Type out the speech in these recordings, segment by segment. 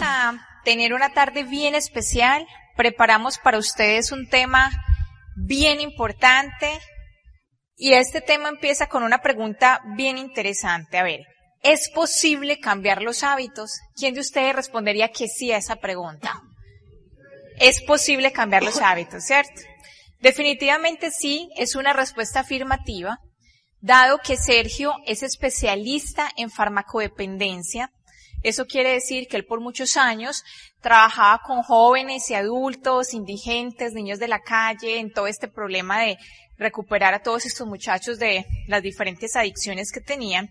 vamos a tener una tarde bien especial. Preparamos para ustedes un tema bien importante y este tema empieza con una pregunta bien interesante. A ver, ¿es posible cambiar los hábitos? ¿Quién de ustedes respondería que sí a esa pregunta? Es posible cambiar los hábitos, ¿cierto? Definitivamente sí, es una respuesta afirmativa, dado que Sergio es especialista en farmacodependencia. Eso quiere decir que él por muchos años trabajaba con jóvenes y adultos, indigentes, niños de la calle, en todo este problema de recuperar a todos estos muchachos de las diferentes adicciones que tenían.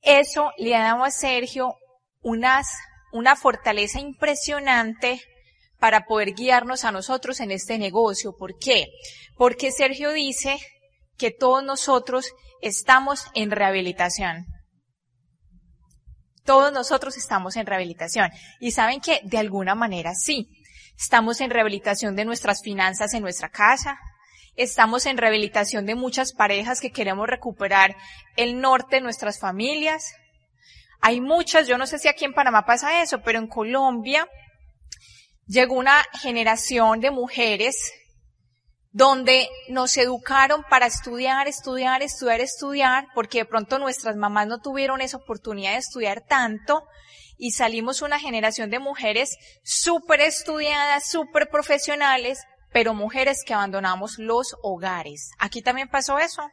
Eso le ha dado a Sergio unas, una fortaleza impresionante para poder guiarnos a nosotros en este negocio. ¿Por qué? Porque Sergio dice que todos nosotros estamos en rehabilitación. Todos nosotros estamos en rehabilitación. Y saben que de alguna manera sí. Estamos en rehabilitación de nuestras finanzas en nuestra casa. Estamos en rehabilitación de muchas parejas que queremos recuperar el norte de nuestras familias. Hay muchas, yo no sé si aquí en Panamá pasa eso, pero en Colombia llegó una generación de mujeres donde nos educaron para estudiar, estudiar, estudiar, estudiar, porque de pronto nuestras mamás no tuvieron esa oportunidad de estudiar tanto y salimos una generación de mujeres súper estudiadas, súper profesionales, pero mujeres que abandonamos los hogares. Aquí también pasó eso.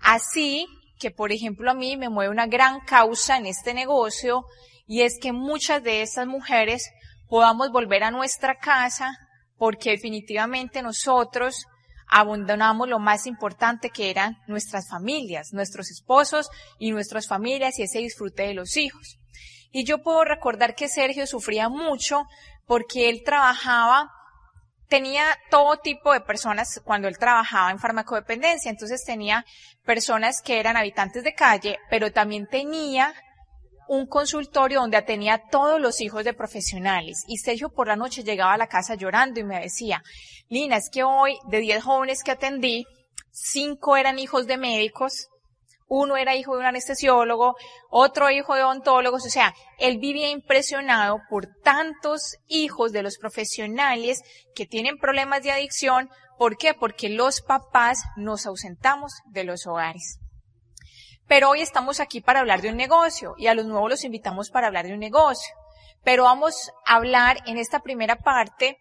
Así que, por ejemplo, a mí me mueve una gran causa en este negocio y es que muchas de estas mujeres podamos volver a nuestra casa porque definitivamente nosotros abandonamos lo más importante que eran nuestras familias, nuestros esposos y nuestras familias y ese disfrute de los hijos. Y yo puedo recordar que Sergio sufría mucho porque él trabajaba, tenía todo tipo de personas cuando él trabajaba en farmacodependencia, entonces tenía personas que eran habitantes de calle, pero también tenía un consultorio donde atendía a todos los hijos de profesionales. Y Sergio por la noche llegaba a la casa llorando y me decía, Lina, es que hoy de 10 jóvenes que atendí, 5 eran hijos de médicos, uno era hijo de un anestesiólogo, otro hijo de odontólogos, o sea, él vivía impresionado por tantos hijos de los profesionales que tienen problemas de adicción. ¿Por qué? Porque los papás nos ausentamos de los hogares. Pero hoy estamos aquí para hablar de un negocio y a los nuevos los invitamos para hablar de un negocio. Pero vamos a hablar en esta primera parte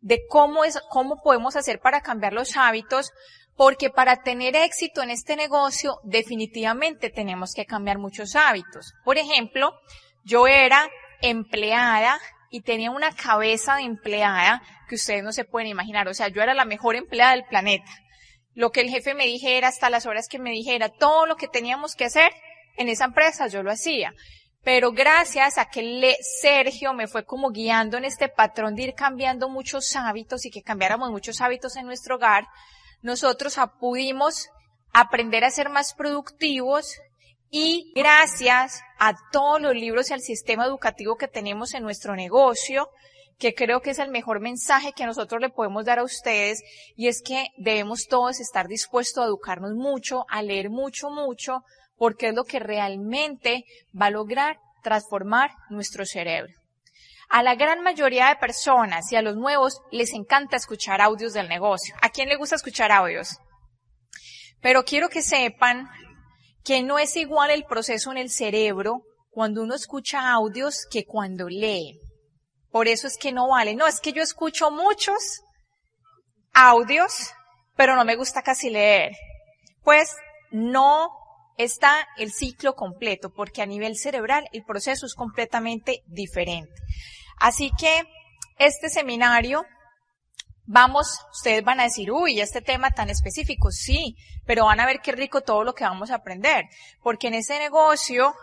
de cómo es, cómo podemos hacer para cambiar los hábitos, porque para tener éxito en este negocio definitivamente tenemos que cambiar muchos hábitos. Por ejemplo, yo era empleada y tenía una cabeza de empleada que ustedes no se pueden imaginar. O sea, yo era la mejor empleada del planeta lo que el jefe me dijera, hasta las horas que me dijera, todo lo que teníamos que hacer en esa empresa, yo lo hacía. Pero gracias a que le, Sergio me fue como guiando en este patrón de ir cambiando muchos hábitos y que cambiáramos muchos hábitos en nuestro hogar, nosotros pudimos aprender a ser más productivos y gracias a todos los libros y al sistema educativo que tenemos en nuestro negocio, que creo que es el mejor mensaje que nosotros le podemos dar a ustedes y es que debemos todos estar dispuestos a educarnos mucho, a leer mucho, mucho, porque es lo que realmente va a lograr transformar nuestro cerebro. A la gran mayoría de personas y a los nuevos les encanta escuchar audios del negocio. ¿A quién le gusta escuchar audios? Pero quiero que sepan que no es igual el proceso en el cerebro cuando uno escucha audios que cuando lee. Por eso es que no vale. No, es que yo escucho muchos audios, pero no me gusta casi leer. Pues no está el ciclo completo, porque a nivel cerebral el proceso es completamente diferente. Así que este seminario, vamos, ustedes van a decir, uy, este tema tan específico, sí, pero van a ver qué rico todo lo que vamos a aprender, porque en ese negocio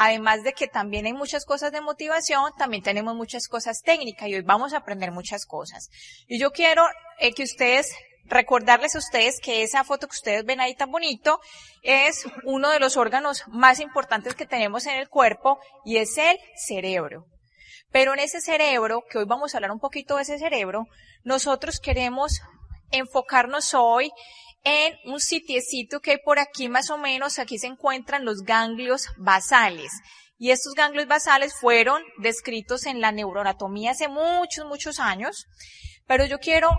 Además de que también hay muchas cosas de motivación, también tenemos muchas cosas técnicas y hoy vamos a aprender muchas cosas. Y yo quiero eh, que ustedes recordarles a ustedes que esa foto que ustedes ven ahí tan bonito es uno de los órganos más importantes que tenemos en el cuerpo y es el cerebro. Pero en ese cerebro, que hoy vamos a hablar un poquito de ese cerebro, nosotros queremos enfocarnos hoy en un sitiecito que hay por aquí más o menos, aquí se encuentran los ganglios basales. Y estos ganglios basales fueron descritos en la neuroanatomía hace muchos, muchos años. Pero yo quiero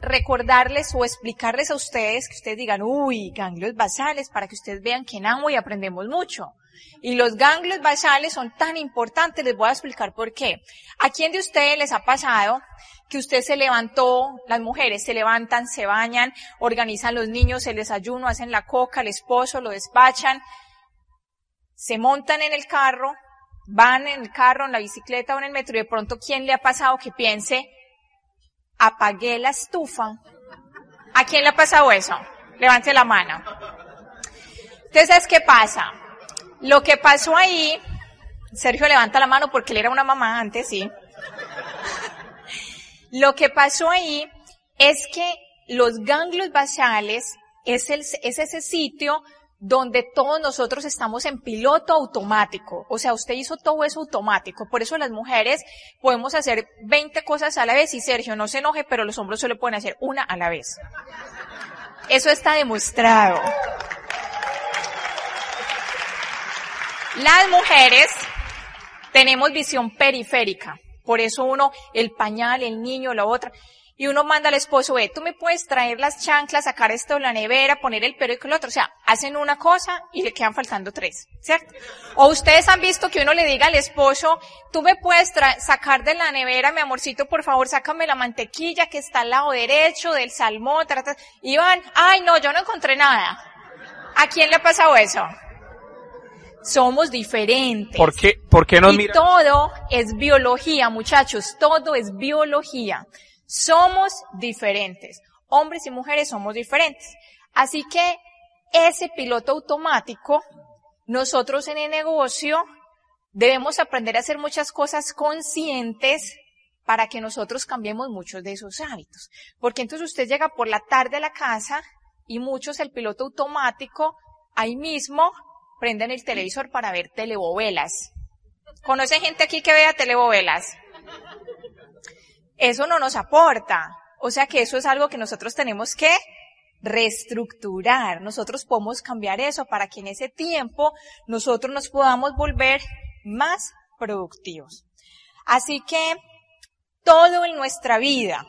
recordarles o explicarles a ustedes que ustedes digan, uy, ganglios basales, para que ustedes vean que en AMO y aprendemos mucho. Y los ganglios basales son tan importantes, les voy a explicar por qué. ¿A quién de ustedes les ha pasado que usted se levantó, las mujeres se levantan, se bañan, organizan los niños, el desayuno, hacen la coca, el esposo, lo despachan, se montan en el carro, van en el carro, en la bicicleta o en el metro y de pronto ¿quién le ha pasado que piense, apagué la estufa? ¿A quién le ha pasado eso? Levante la mano. Entonces, ¿qué pasa? Lo que pasó ahí, Sergio levanta la mano porque él era una mamá antes, sí. Lo que pasó ahí es que los ganglios basales es, el, es ese sitio donde todos nosotros estamos en piloto automático. O sea, usted hizo todo eso automático. Por eso las mujeres podemos hacer 20 cosas a la vez y Sergio no se enoje, pero los hombres solo pueden hacer una a la vez. Eso está demostrado. Las mujeres tenemos visión periférica. Por eso uno, el pañal, el niño, la otra. Y uno manda al esposo, ve, tú me puedes traer las chanclas, sacar esto de la nevera, poner el pelo y el otro. O sea, hacen una cosa y le quedan faltando tres, ¿cierto? O ustedes han visto que uno le diga al esposo, tú me puedes sacar de la nevera, mi amorcito, por favor, sácame la mantequilla que está al lado derecho del salmón, y van, ay no, yo no encontré nada. ¿A quién le ha pasado eso? Somos diferentes. ¿Por qué, por qué nos y todo es biología, muchachos, todo es biología. Somos diferentes. Hombres y mujeres somos diferentes. Así que ese piloto automático, nosotros en el negocio debemos aprender a hacer muchas cosas conscientes para que nosotros cambiemos muchos de esos hábitos. Porque entonces usted llega por la tarde a la casa y muchos el piloto automático ahí mismo prenden el televisor para ver telebovelas. ¿Conoce gente aquí que vea telebovelas? Eso no nos aporta. O sea que eso es algo que nosotros tenemos que reestructurar. Nosotros podemos cambiar eso para que en ese tiempo nosotros nos podamos volver más productivos. Así que todo en nuestra vida,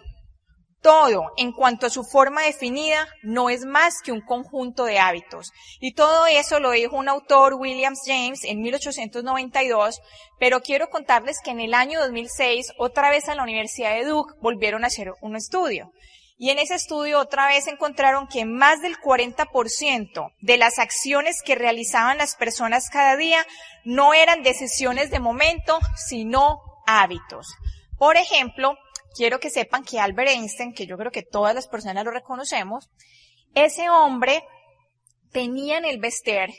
todo, en cuanto a su forma definida, no es más que un conjunto de hábitos. Y todo eso lo dijo un autor, Williams James, en 1892, pero quiero contarles que en el año 2006, otra vez a la Universidad de Duke, volvieron a hacer un estudio. Y en ese estudio otra vez encontraron que más del 40% de las acciones que realizaban las personas cada día no eran decisiones de momento, sino hábitos. Por ejemplo, quiero que sepan que Albert Einstein, que yo creo que todas las personas lo reconocemos, ese hombre tenía en el vestir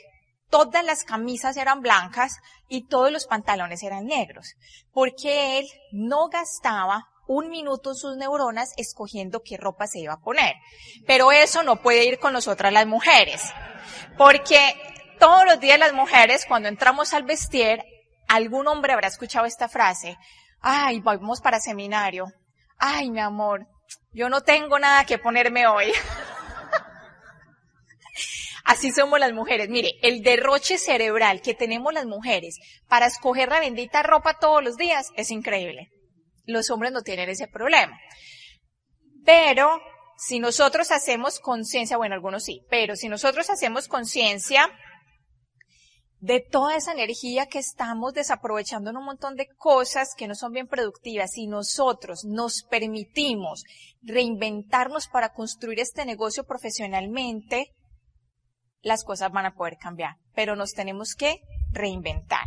todas las camisas eran blancas y todos los pantalones eran negros, porque él no gastaba un minuto sus neuronas escogiendo qué ropa se iba a poner. Pero eso no puede ir con nosotras las mujeres, porque todos los días las mujeres, cuando entramos al vestir, algún hombre habrá escuchado esta frase, ay, vamos para seminario, ay, mi amor, yo no tengo nada que ponerme hoy. Así somos las mujeres. Mire, el derroche cerebral que tenemos las mujeres para escoger la bendita ropa todos los días es increíble. Los hombres no tienen ese problema. Pero si nosotros hacemos conciencia, bueno, algunos sí, pero si nosotros hacemos conciencia de toda esa energía que estamos desaprovechando en un montón de cosas que no son bien productivas y nosotros nos permitimos reinventarnos para construir este negocio profesionalmente, las cosas van a poder cambiar, pero nos tenemos que reinventar.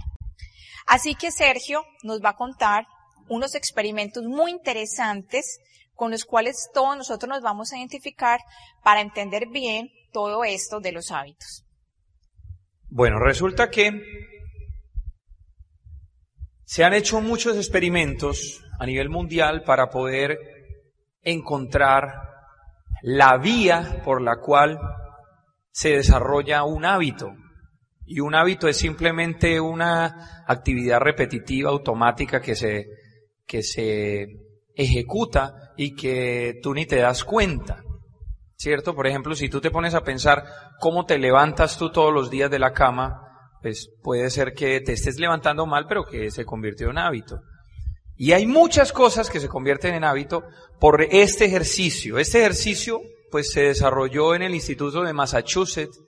Así que Sergio nos va a contar unos experimentos muy interesantes con los cuales todos nosotros nos vamos a identificar para entender bien todo esto de los hábitos. Bueno, resulta que se han hecho muchos experimentos a nivel mundial para poder encontrar la vía por la cual se desarrolla un hábito. Y un hábito es simplemente una actividad repetitiva, automática que se, que se ejecuta y que tú ni te das cuenta. ¿Cierto? Por ejemplo, si tú te pones a pensar cómo te levantas tú todos los días de la cama, pues puede ser que te estés levantando mal, pero que se convirtió en hábito. Y hay muchas cosas que se convierten en hábito por este ejercicio. Este ejercicio, pues se desarrolló en el Instituto de Massachusetts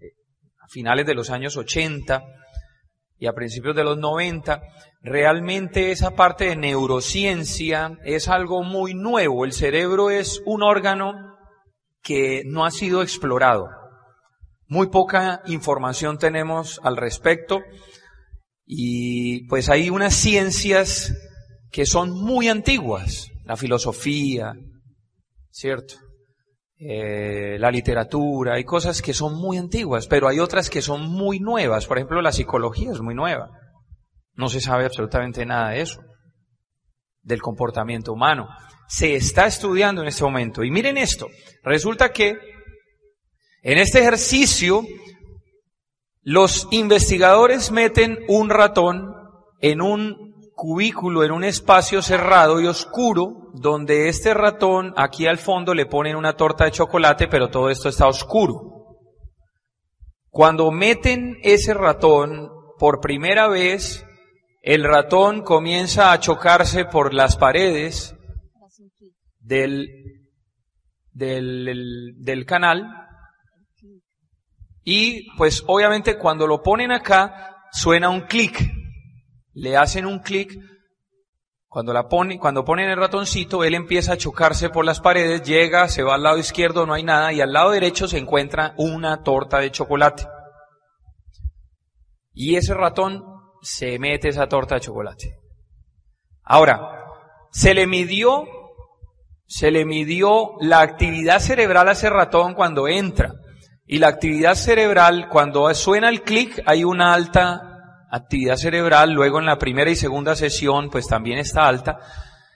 eh, a finales de los años 80 y a principios de los 90. Realmente esa parte de neurociencia es algo muy nuevo. El cerebro es un órgano que no ha sido explorado. Muy poca información tenemos al respecto y pues hay unas ciencias que son muy antiguas, la filosofía, ¿cierto? Eh, la literatura, hay cosas que son muy antiguas, pero hay otras que son muy nuevas. Por ejemplo, la psicología es muy nueva. No se sabe absolutamente nada de eso, del comportamiento humano. Se está estudiando en este momento. Y miren esto, resulta que en este ejercicio los investigadores meten un ratón en un cubículo en un espacio cerrado y oscuro, donde este ratón aquí al fondo le ponen una torta de chocolate, pero todo esto está oscuro. Cuando meten ese ratón por primera vez, el ratón comienza a chocarse por las paredes del, del, del canal y pues obviamente cuando lo ponen acá suena un clic le hacen un clic, cuando, la pone, cuando ponen el ratoncito, él empieza a chocarse por las paredes, llega, se va al lado izquierdo, no hay nada, y al lado derecho se encuentra una torta de chocolate. Y ese ratón se mete esa torta de chocolate. Ahora, se le midió, se le midió la actividad cerebral a ese ratón cuando entra. Y la actividad cerebral, cuando suena el clic, hay una alta actividad cerebral, luego en la primera y segunda sesión pues también está alta,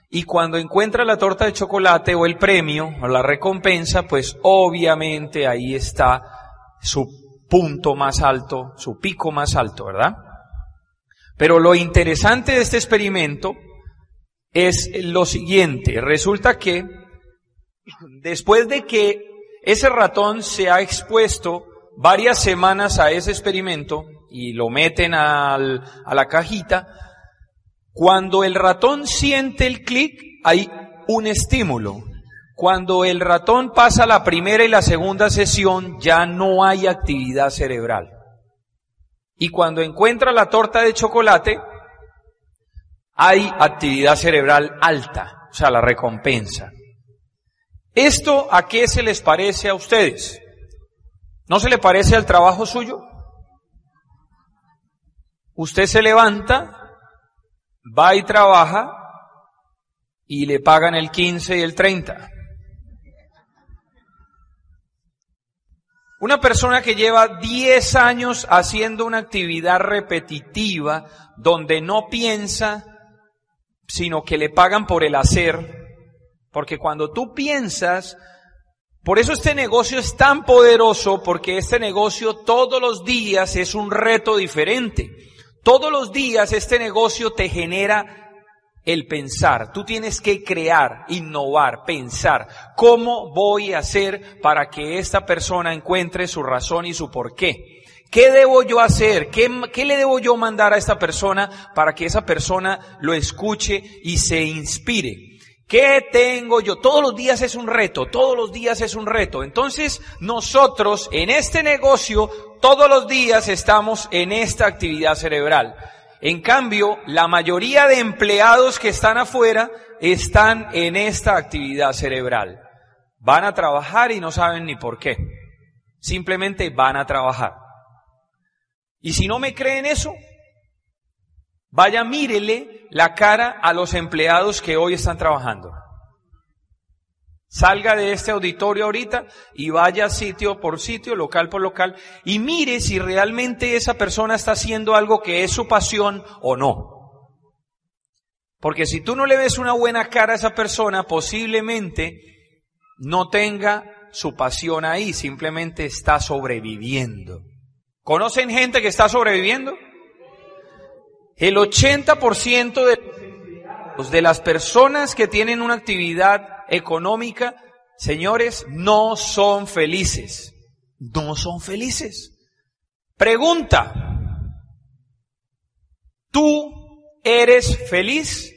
y cuando encuentra la torta de chocolate o el premio o la recompensa, pues obviamente ahí está su punto más alto, su pico más alto, ¿verdad? Pero lo interesante de este experimento es lo siguiente, resulta que después de que ese ratón se ha expuesto varias semanas a ese experimento, y lo meten a la cajita, cuando el ratón siente el clic, hay un estímulo. Cuando el ratón pasa la primera y la segunda sesión, ya no hay actividad cerebral. Y cuando encuentra la torta de chocolate, hay actividad cerebral alta, o sea, la recompensa. ¿Esto a qué se les parece a ustedes? ¿No se le parece al trabajo suyo? Usted se levanta, va y trabaja y le pagan el 15 y el 30. Una persona que lleva 10 años haciendo una actividad repetitiva donde no piensa, sino que le pagan por el hacer, porque cuando tú piensas, por eso este negocio es tan poderoso, porque este negocio todos los días es un reto diferente. Todos los días este negocio te genera el pensar. Tú tienes que crear, innovar, pensar. ¿Cómo voy a hacer para que esta persona encuentre su razón y su porqué? ¿Qué debo yo hacer? ¿Qué, ¿Qué, le debo yo mandar a esta persona para que esa persona lo escuche y se inspire? ¿Qué tengo yo? Todos los días es un reto, todos los días es un reto. Entonces, nosotros en este negocio, todos los días estamos en esta actividad cerebral. En cambio, la mayoría de empleados que están afuera están en esta actividad cerebral. Van a trabajar y no saben ni por qué. Simplemente van a trabajar. Y si no me creen eso, Vaya, mírele la cara a los empleados que hoy están trabajando. Salga de este auditorio ahorita y vaya sitio por sitio, local por local, y mire si realmente esa persona está haciendo algo que es su pasión o no. Porque si tú no le ves una buena cara a esa persona, posiblemente no tenga su pasión ahí, simplemente está sobreviviendo. ¿Conocen gente que está sobreviviendo? El 80% de, de las personas que tienen una actividad económica, señores, no son felices. No son felices. Pregunta, ¿Tú eres feliz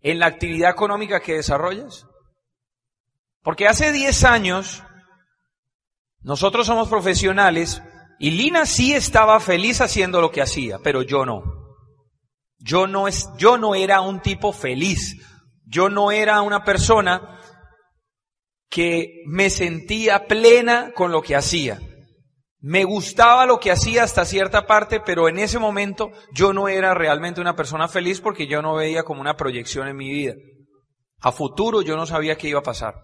en la actividad económica que desarrollas? Porque hace 10 años nosotros somos profesionales y Lina sí estaba feliz haciendo lo que hacía, pero yo no. Yo no es, yo no era un tipo feliz. Yo no era una persona que me sentía plena con lo que hacía. Me gustaba lo que hacía hasta cierta parte, pero en ese momento yo no era realmente una persona feliz porque yo no veía como una proyección en mi vida. A futuro yo no sabía qué iba a pasar.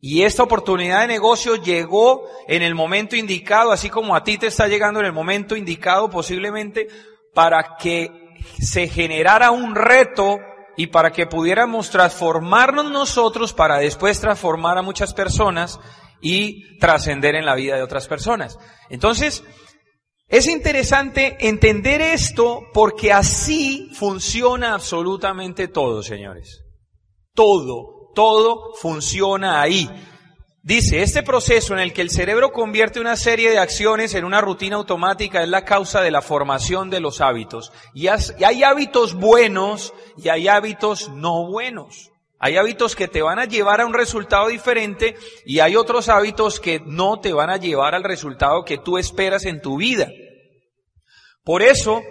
Y esta oportunidad de negocio llegó en el momento indicado, así como a ti te está llegando en el momento indicado posiblemente para que se generara un reto y para que pudiéramos transformarnos nosotros para después transformar a muchas personas y trascender en la vida de otras personas. Entonces, es interesante entender esto porque así funciona absolutamente todo, señores. Todo, todo funciona ahí. Dice, este proceso en el que el cerebro convierte una serie de acciones en una rutina automática es la causa de la formación de los hábitos. Y hay hábitos buenos y hay hábitos no buenos. Hay hábitos que te van a llevar a un resultado diferente y hay otros hábitos que no te van a llevar al resultado que tú esperas en tu vida. Por eso,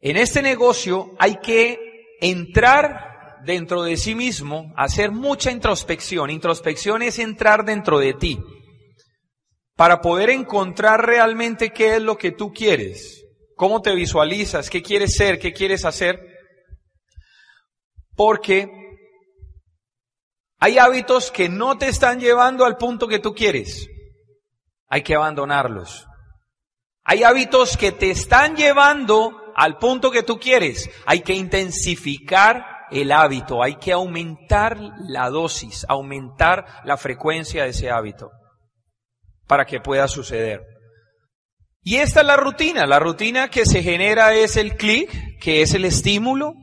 en este negocio hay que entrar dentro de sí mismo, hacer mucha introspección. Introspección es entrar dentro de ti para poder encontrar realmente qué es lo que tú quieres, cómo te visualizas, qué quieres ser, qué quieres hacer. Porque hay hábitos que no te están llevando al punto que tú quieres. Hay que abandonarlos. Hay hábitos que te están llevando al punto que tú quieres. Hay que intensificar el hábito, hay que aumentar la dosis, aumentar la frecuencia de ese hábito para que pueda suceder. Y esta es la rutina. La rutina que se genera es el clic, que es el estímulo.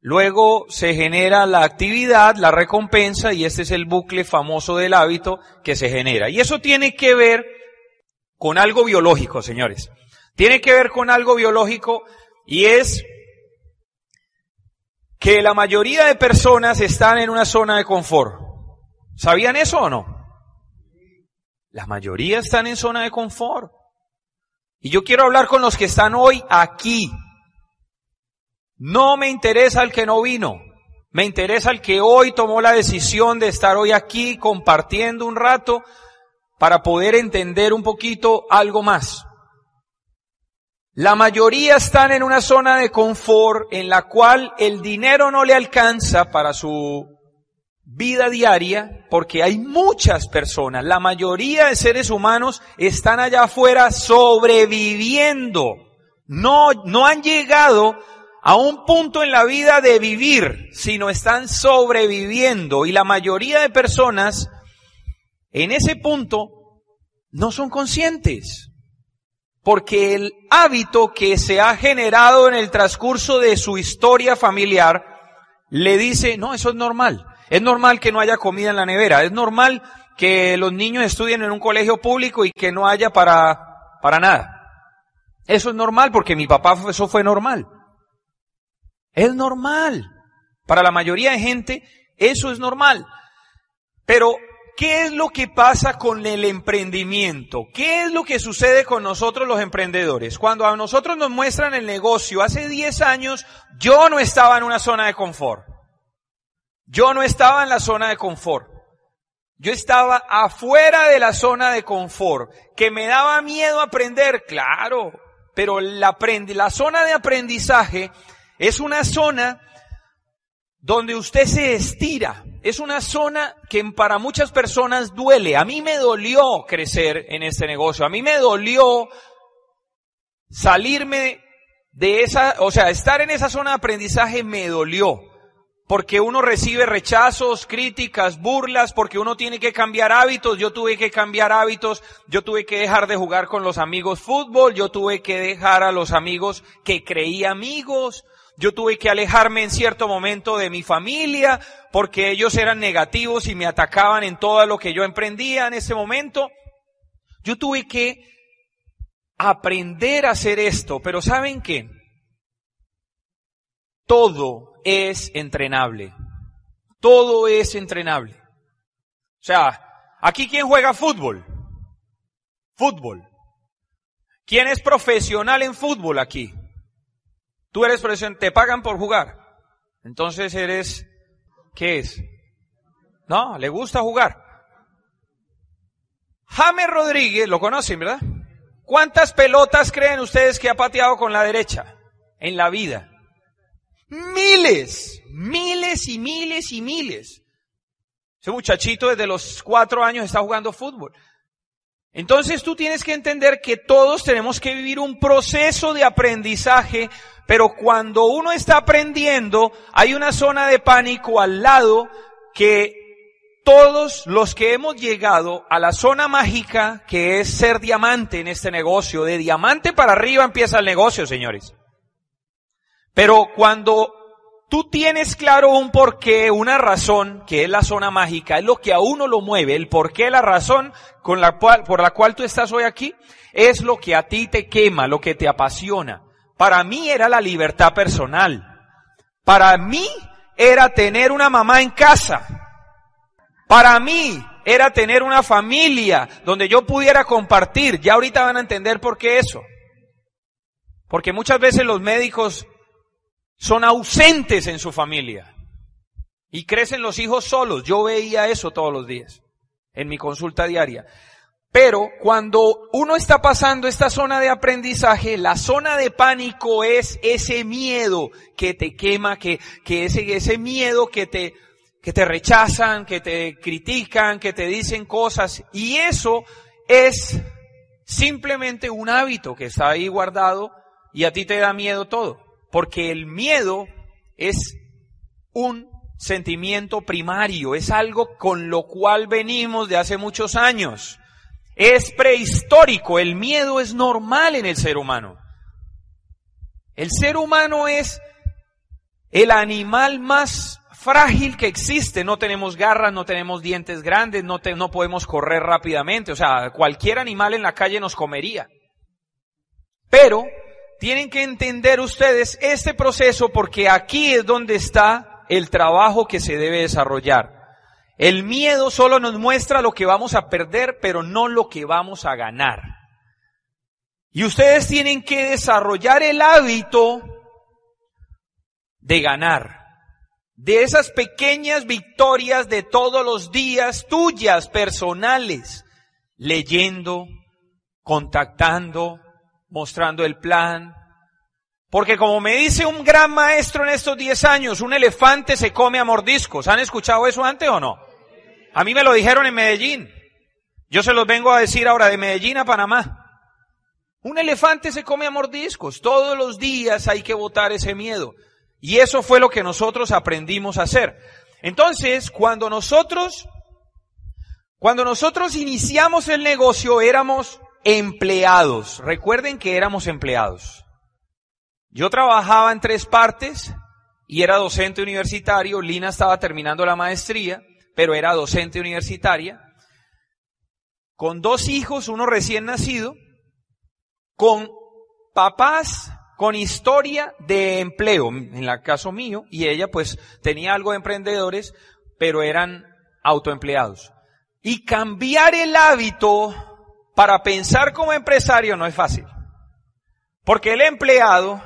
Luego se genera la actividad, la recompensa, y este es el bucle famoso del hábito que se genera. Y eso tiene que ver con algo biológico, señores. Tiene que ver con algo biológico y es que la mayoría de personas están en una zona de confort. ¿Sabían eso o no? La mayoría están en zona de confort. Y yo quiero hablar con los que están hoy aquí. No me interesa el que no vino. Me interesa el que hoy tomó la decisión de estar hoy aquí compartiendo un rato para poder entender un poquito algo más. La mayoría están en una zona de confort en la cual el dinero no le alcanza para su vida diaria porque hay muchas personas, la mayoría de seres humanos están allá afuera sobreviviendo. No, no han llegado a un punto en la vida de vivir, sino están sobreviviendo. Y la mayoría de personas en ese punto no son conscientes porque el hábito que se ha generado en el transcurso de su historia familiar le dice, no, eso es normal. Es normal que no haya comida en la nevera. Es normal que los niños estudien en un colegio público y que no haya para, para nada. Eso es normal porque mi papá eso fue normal. Es normal. Para la mayoría de gente eso es normal. Pero ¿Qué es lo que pasa con el emprendimiento? ¿Qué es lo que sucede con nosotros los emprendedores? Cuando a nosotros nos muestran el negocio, hace 10 años yo no estaba en una zona de confort. Yo no estaba en la zona de confort. Yo estaba afuera de la zona de confort. ¿Que me daba miedo aprender? Claro. Pero la, la zona de aprendizaje es una zona donde usted se estira. Es una zona que para muchas personas duele. A mí me dolió crecer en este negocio. A mí me dolió salirme de esa, o sea, estar en esa zona de aprendizaje me dolió. Porque uno recibe rechazos, críticas, burlas, porque uno tiene que cambiar hábitos. Yo tuve que cambiar hábitos. Yo tuve que dejar de jugar con los amigos fútbol. Yo tuve que dejar a los amigos que creía amigos. Yo tuve que alejarme en cierto momento de mi familia porque ellos eran negativos y me atacaban en todo lo que yo emprendía en ese momento. Yo tuve que aprender a hacer esto, pero ¿saben qué? todo es entrenable. Todo es entrenable. O sea, aquí quién juega fútbol? Fútbol. ¿Quién es profesional en fútbol aquí? Tú eres profesional, te pagan por jugar. Entonces eres, ¿qué es? No, le gusta jugar. James Rodríguez, lo conocen, ¿verdad? ¿Cuántas pelotas creen ustedes que ha pateado con la derecha en la vida? Miles, miles y miles y miles. Ese muchachito desde los cuatro años está jugando fútbol. Entonces tú tienes que entender que todos tenemos que vivir un proceso de aprendizaje, pero cuando uno está aprendiendo, hay una zona de pánico al lado que todos los que hemos llegado a la zona mágica que es ser diamante en este negocio, de diamante para arriba empieza el negocio, señores. Pero cuando tú tienes claro un porqué, una razón, que es la zona mágica, es lo que a uno lo mueve, el porqué, la razón con la cual, por la cual tú estás hoy aquí, es lo que a ti te quema, lo que te apasiona. Para mí era la libertad personal. Para mí era tener una mamá en casa. Para mí era tener una familia donde yo pudiera compartir. Ya ahorita van a entender por qué eso. Porque muchas veces los médicos son ausentes en su familia. Y crecen los hijos solos. Yo veía eso todos los días en mi consulta diaria. Pero cuando uno está pasando esta zona de aprendizaje, la zona de pánico es ese miedo que te quema, que, ese, miedo que te rechazan, que te critican, que te dicen cosas. Y eso es simplemente un hábito que está ahí guardado y a ti te da miedo todo. Porque el miedo es un sentimiento primario, es algo con lo cual venimos de hace muchos años. Es prehistórico, el miedo es normal en el ser humano. El ser humano es el animal más frágil que existe. No tenemos garras, no tenemos dientes grandes, no, podemos correr rápidamente. O sea, cualquier animal en la calle nos comería. Pero tienen que entender ustedes este proceso porque aquí es donde está el trabajo que se debe desarrollar. El miedo solo nos muestra lo que vamos a perder, pero no lo que vamos a ganar. Y ustedes tienen que desarrollar el hábito de ganar de esas pequeñas victorias de todos los días tuyas, personales, leyendo, contactando, mostrando el plan. Porque como me dice un gran maestro en estos 10 años, un elefante se come a mordiscos. ¿Han escuchado eso antes o no? A mí me lo dijeron en Medellín. Yo se los vengo a decir ahora de Medellín a Panamá. Un elefante se come a mordiscos. Todos los días hay que botar ese miedo. Y eso fue lo que nosotros aprendimos a hacer. Entonces, cuando nosotros, cuando nosotros iniciamos el negocio éramos empleados. Recuerden que éramos empleados. Yo trabajaba en tres partes y era docente universitario. Lina estaba terminando la maestría, pero era docente universitaria. Con dos hijos, uno recién nacido, con papás con historia de empleo, en el caso mío, y ella pues tenía algo de emprendedores, pero eran autoempleados. Y cambiar el hábito para pensar como empresario no es fácil. Porque el empleado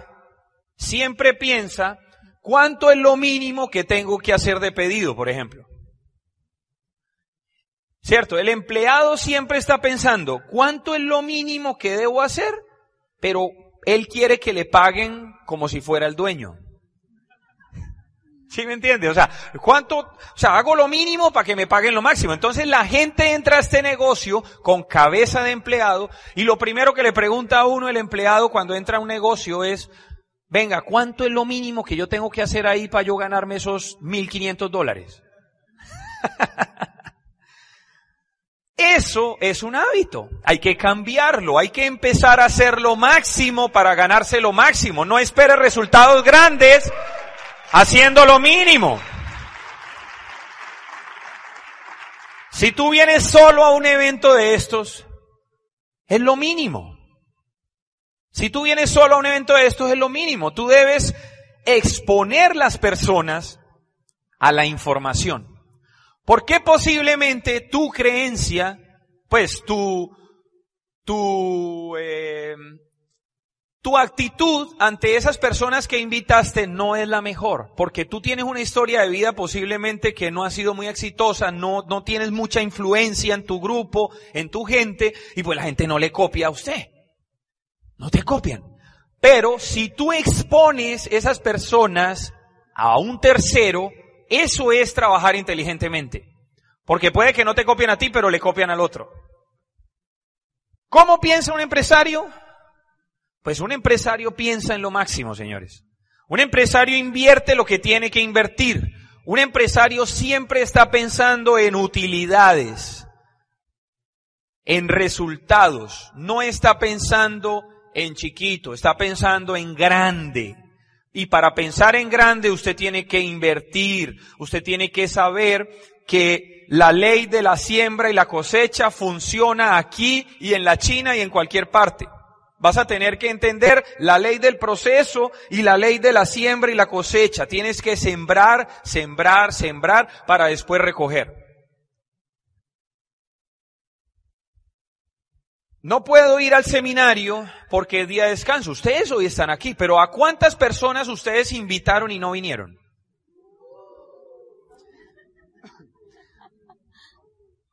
siempre piensa cuánto es lo mínimo que tengo que hacer de pedido, por ejemplo. ¿Cierto? El empleado siempre está pensando cuánto es lo mínimo que debo hacer, pero él quiere que le paguen como si fuera el dueño. ¿Sí me entiende? O sea, ¿cuánto? O sea, hago lo mínimo para que me paguen lo máximo. Entonces la gente entra a este negocio con cabeza de empleado y lo primero que le pregunta a uno el empleado cuando entra a un negocio es, venga, ¿cuánto es lo mínimo que yo tengo que hacer ahí para yo ganarme esos 1.500 dólares? Eso es un hábito. Hay que cambiarlo. Hay que empezar a hacer lo máximo para ganarse lo máximo. No espere resultados grandes haciendo lo mínimo. Si tú vienes solo a un evento de estos, es lo mínimo. Si tú vienes solo a un evento de estos, es lo mínimo. Tú debes exponer las personas a la información. Porque posiblemente tu creencia, pues tu, tu, eh, tu actitud ante esas personas que invitaste no es la mejor, porque tú tienes una historia de vida posiblemente que no ha sido muy exitosa, no, no tienes mucha influencia en tu grupo, en tu gente, y pues la gente no le copia a usted. No te copian. Pero si tú expones esas personas a un tercero, eso es trabajar inteligentemente. Porque puede que no te copien a ti, pero le copian al otro. ¿Cómo piensa un empresario? Pues un empresario piensa en lo máximo, señores. Un empresario invierte lo que tiene que invertir. Un empresario siempre está pensando en utilidades, en resultados. No está pensando en chiquito, está pensando en grande. Y para pensar en grande usted tiene que invertir, usted tiene que saber que la ley de la siembra y la cosecha funciona aquí y en la China y en cualquier parte. Vas a tener que entender la ley del proceso y la ley de la siembra y la cosecha. Tienes que sembrar, sembrar, sembrar para después recoger. No puedo ir al seminario porque es día de descanso. Ustedes hoy están aquí, pero ¿a cuántas personas ustedes invitaron y no vinieron?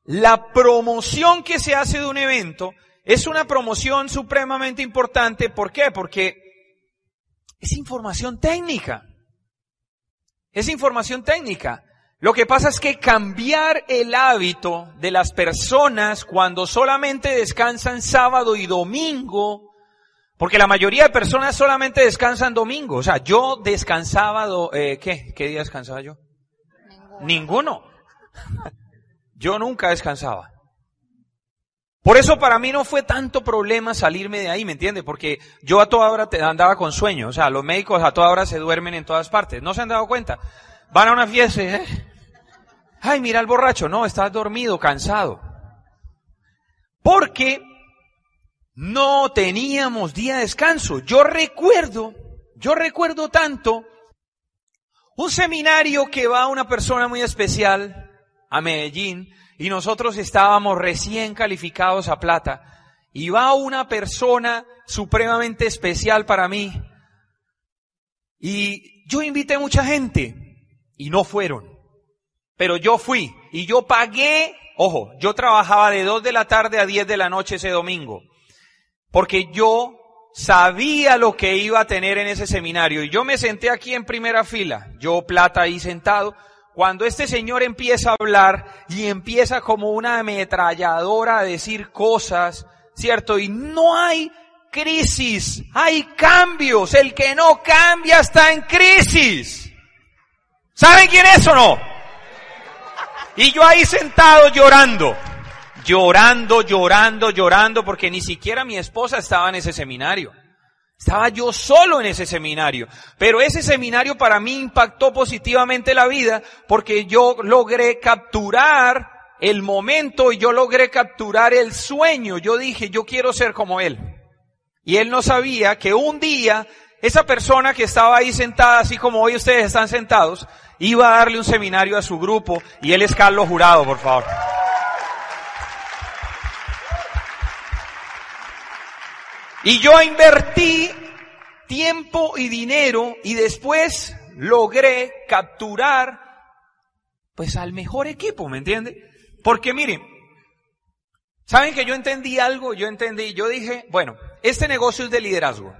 La promoción que se hace de un evento es una promoción supremamente importante. ¿Por qué? Porque es información técnica. Es información técnica. Lo que pasa es que cambiar el hábito de las personas cuando solamente descansan sábado y domingo, porque la mayoría de personas solamente descansan domingo. O sea, yo descansaba, eh, ¿qué? ¿Qué día descansaba yo? Ninguno. Ninguno. yo nunca descansaba. Por eso para mí no fue tanto problema salirme de ahí, ¿me entiende? Porque yo a toda hora andaba con sueño. O sea, los médicos a toda hora se duermen en todas partes. ¿No se han dado cuenta? Van a una fiesta ¿eh? Ay, mira el borracho. No, estás dormido, cansado. Porque no teníamos día de descanso. Yo recuerdo, yo recuerdo tanto un seminario que va una persona muy especial a Medellín y nosotros estábamos recién calificados a plata y va una persona supremamente especial para mí y yo invité mucha gente y no fueron, pero yo fui y yo pagué, ojo, yo trabajaba de 2 de la tarde a 10 de la noche ese domingo, porque yo sabía lo que iba a tener en ese seminario y yo me senté aquí en primera fila, yo plata ahí sentado, cuando este señor empieza a hablar y empieza como una ametralladora a decir cosas, ¿cierto? Y no hay crisis, hay cambios. El que no cambia está en crisis. ¿Saben quién es o no? Y yo ahí sentado llorando, llorando, llorando, llorando, porque ni siquiera mi esposa estaba en ese seminario. Estaba yo solo en ese seminario, pero ese seminario para mí impactó positivamente la vida porque yo logré capturar el momento y yo logré capturar el sueño. Yo dije, yo quiero ser como él. Y él no sabía que un día esa persona que estaba ahí sentada, así como hoy ustedes están sentados, iba a darle un seminario a su grupo y él es Carlos Jurado, por favor. Y yo invertí tiempo y dinero y después logré capturar pues al mejor equipo, ¿me entiende? Porque miren, ¿saben que yo entendí algo? Yo entendí, yo dije, bueno, este negocio es de liderazgo.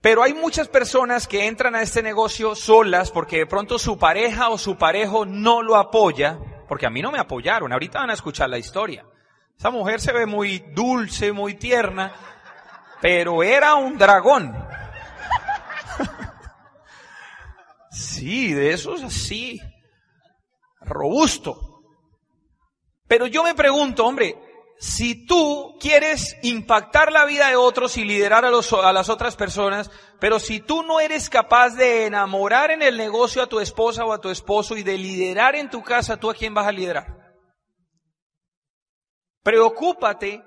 Pero hay muchas personas que entran a este negocio solas porque de pronto su pareja o su parejo no lo apoya, porque a mí no me apoyaron, ahorita van a escuchar la historia. Esa mujer se ve muy dulce, muy tierna, pero era un dragón. Sí, de esos así, robusto. Pero yo me pregunto, hombre, si tú quieres impactar la vida de otros y liderar a, las otras personas, pero si tú no eres capaz de enamorar en el negocio a tu esposa o a tu esposo y de liderar en tu casa, ¿tú a quién vas a liderar? Preocúpate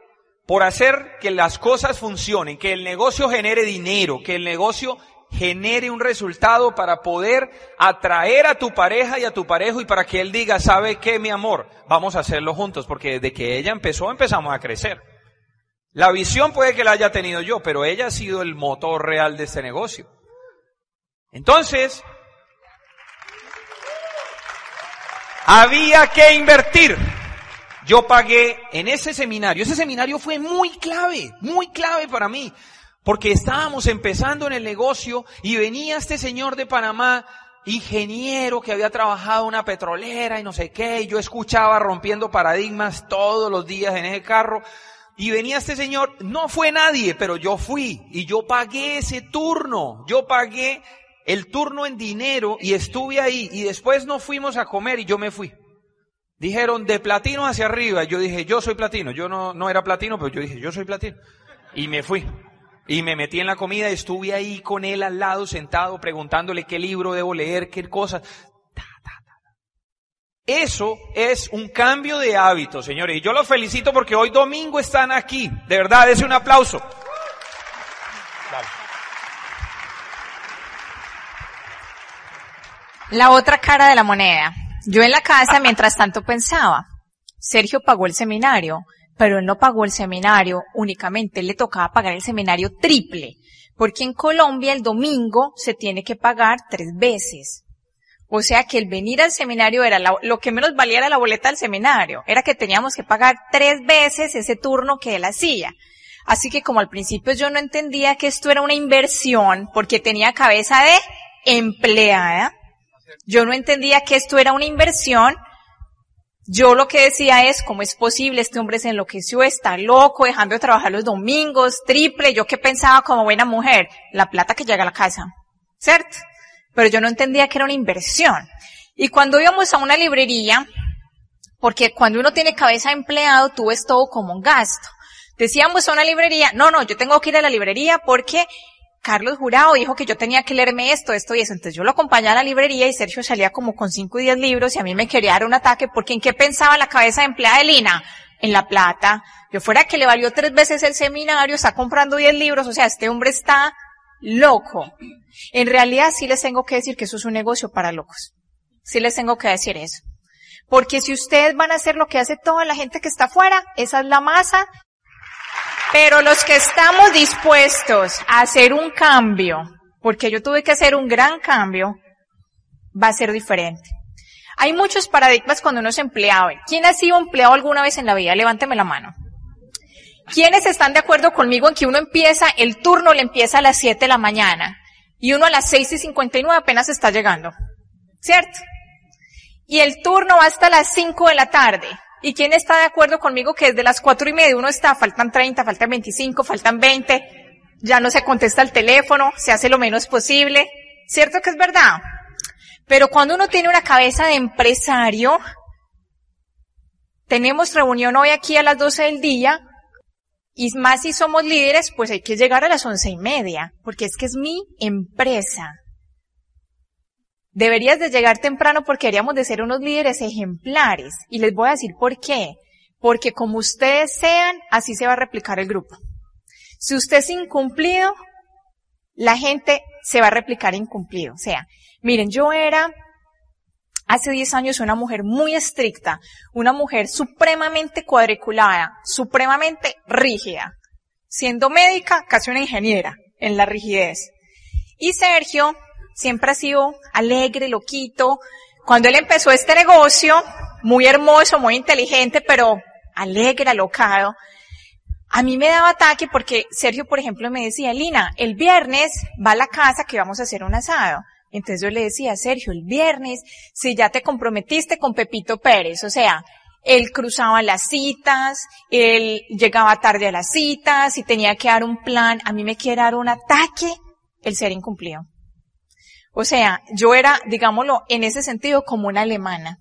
por hacer que las cosas funcionen, que el negocio genere dinero, que el negocio genere un resultado para poder atraer a tu pareja y a tu parejo y para que él diga, ¿sabe qué, mi amor? Vamos a hacerlo juntos, porque desde que ella empezó empezamos a crecer. La visión puede que la haya tenido yo, pero ella ha sido el motor real de este negocio. Entonces, había que invertir. Yo pagué en ese seminario. Ese seminario fue muy clave, muy clave para mí. Porque estábamos empezando en el negocio y venía este señor de Panamá, ingeniero que había trabajado en una petrolera y no sé qué, y yo escuchaba rompiendo paradigmas todos los días en ese carro. Y venía este señor, no fue nadie, pero yo fui y yo pagué ese turno. Yo pagué el turno en dinero y estuve ahí y después nos fuimos a comer y yo me fui. Dijeron de platino hacia arriba. Yo dije, yo soy platino. Yo no, no era platino, pero yo dije, yo soy platino. Y me fui. Y me metí en la comida y estuve ahí con él al lado, sentado, preguntándole qué libro debo leer, qué cosas. Eso es un cambio de hábito, señores. Y yo los felicito porque hoy domingo están aquí. De verdad, es un aplauso. La otra cara de la moneda. Yo en la casa, mientras tanto, pensaba, Sergio pagó el seminario, pero él no pagó el seminario únicamente, le tocaba pagar el seminario triple, porque en Colombia el domingo se tiene que pagar tres veces. O sea que el venir al seminario era lo que menos valía era la boleta del seminario, era que teníamos que pagar tres veces ese turno que él hacía. Así que como al principio yo no entendía que esto era una inversión porque tenía cabeza de empleada, yo no entendía que esto era una inversión. Yo lo que decía es, ¿cómo es posible? Este hombre se enloqueció, está loco, dejando de trabajar los domingos, triple. Yo que pensaba como buena mujer, la plata que llega a la casa. ¿Cierto? Pero yo no entendía que era una inversión. Y cuando íbamos a una librería, porque cuando uno tiene cabeza de empleado, tú ves todo como un gasto. Decíamos a una librería, no, no, yo tengo que ir a la librería porque Carlos Jurado dijo que yo tenía que leerme esto, esto y eso. Entonces yo lo acompañaba a la librería y Sergio salía como con 5 y 10 libros y a mí me quería dar un ataque porque ¿en qué pensaba la cabeza de empleada de Lina? En la plata. Yo fuera que le valió tres veces el seminario, está comprando 10 libros, o sea, este hombre está loco. En realidad sí les tengo que decir que eso es un negocio para locos. Sí les tengo que decir eso. Porque si ustedes van a hacer lo que hace toda la gente que está afuera, esa es la masa pero los que estamos dispuestos a hacer un cambio, porque yo tuve que hacer un gran cambio, va a ser diferente. Hay muchos paradigmas cuando uno es empleado. ¿Quién ha sido empleado alguna vez en la vida? Levánteme la mano. ¿Quiénes están de acuerdo conmigo en que uno empieza, el turno le empieza a las 7 de la mañana y uno a las 6 y 59 apenas está llegando? ¿Cierto? Y el turno va hasta las 5 de la tarde. ¿Y quién está de acuerdo conmigo que desde las cuatro y media uno está, faltan 30, faltan 25, faltan 20, ya no se contesta el teléfono, se hace lo menos posible? ¿Cierto que es verdad? Pero cuando uno tiene una cabeza de empresario, tenemos reunión hoy aquí a las 12 del día, y más si somos líderes, pues hay que llegar a las once y media, porque es que es mi empresa. Deberías de llegar temprano porque deberíamos de ser unos líderes ejemplares. Y les voy a decir por qué. Porque como ustedes sean, así se va a replicar el grupo. Si usted es incumplido, la gente se va a replicar incumplido. O sea, miren, yo era hace 10 años una mujer muy estricta, una mujer supremamente cuadriculada, supremamente rígida. Siendo médica, casi una ingeniera en la rigidez. Y Sergio siempre ha sido alegre, loquito. Cuando él empezó este negocio, muy hermoso, muy inteligente, pero alegre, alocado, a mí me daba ataque porque Sergio, por ejemplo, me decía, Lina, el viernes va a la casa que vamos a hacer un asado. Entonces yo le decía, Sergio, el viernes, si ya te comprometiste con Pepito Pérez, o sea, él cruzaba las citas, él llegaba tarde a las citas, y tenía que dar un plan, a mí me quiere dar un ataque, el ser incumplido. O sea, yo era, digámoslo, en ese sentido como una alemana.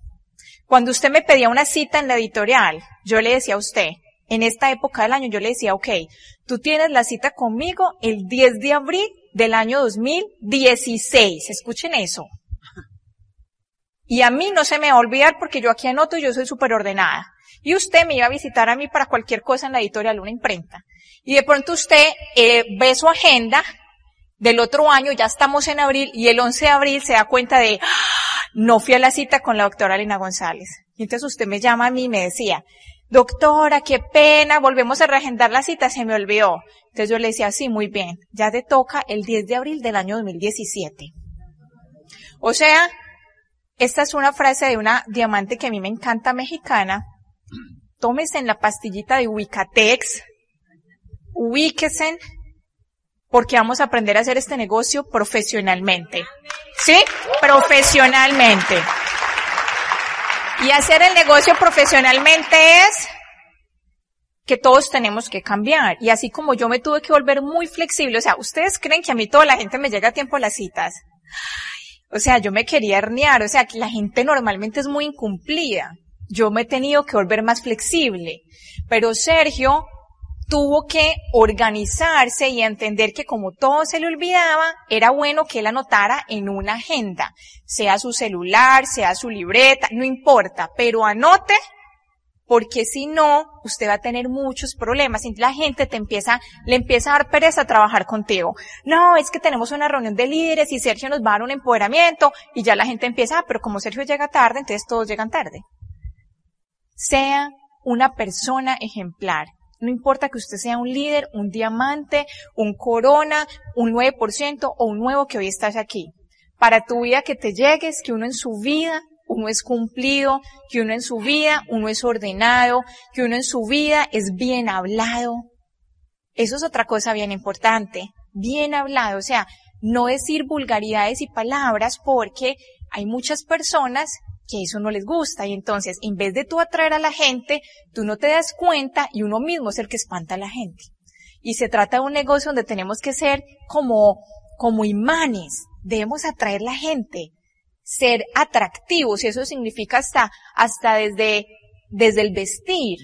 Cuando usted me pedía una cita en la editorial, yo le decía a usted, en esta época del año, yo le decía, ok, tú tienes la cita conmigo el 10 de abril del año 2016. Escuchen eso. Y a mí no se me va a olvidar porque yo aquí anoto y yo soy súper ordenada. Y usted me iba a visitar a mí para cualquier cosa en la editorial, una imprenta. Y de pronto usted eh, ve su agenda del otro año, ya estamos en abril, y el 11 de abril se da cuenta de, ¡Ah! no fui a la cita con la doctora Lina González. Y entonces usted me llama a mí y me decía, doctora, qué pena, volvemos a reagendar la cita, se me olvidó. Entonces yo le decía, sí, muy bien, ya te toca el 10 de abril del año 2017. O sea, esta es una frase de una diamante que a mí me encanta mexicana. Tómese en la pastillita de Wicatex, ubíquese, porque vamos a aprender a hacer este negocio profesionalmente. ¿Sí? Profesionalmente. Y hacer el negocio profesionalmente es que todos tenemos que cambiar. Y así como yo me tuve que volver muy flexible, o sea, ustedes creen que a mí toda la gente me llega a tiempo a las citas. O sea, yo me quería herniar, o sea, que la gente normalmente es muy incumplida. Yo me he tenido que volver más flexible. Pero Sergio tuvo que organizarse y entender que como todo se le olvidaba, era bueno que él anotara en una agenda, sea su celular, sea su libreta, no importa, pero anote porque si no, usted va a tener muchos problemas. Y la gente te empieza, le empieza a dar pereza a trabajar contigo. No, es que tenemos una reunión de líderes y Sergio nos va a dar un empoderamiento y ya la gente empieza, ah, pero como Sergio llega tarde, entonces todos llegan tarde. Sea una persona ejemplar. No importa que usted sea un líder, un diamante, un corona, un 9% o un nuevo que hoy estás aquí. Para tu vida que te llegues, que uno en su vida, uno es cumplido, que uno en su vida, uno es ordenado, que uno en su vida es bien hablado. Eso es otra cosa bien importante. Bien hablado, o sea, no decir vulgaridades y palabras porque hay muchas personas que eso no les gusta y entonces en vez de tú atraer a la gente, tú no te das cuenta y uno mismo es el que espanta a la gente. Y se trata de un negocio donde tenemos que ser como, como imanes, debemos atraer a la gente, ser atractivos y eso significa hasta, hasta desde, desde el vestir,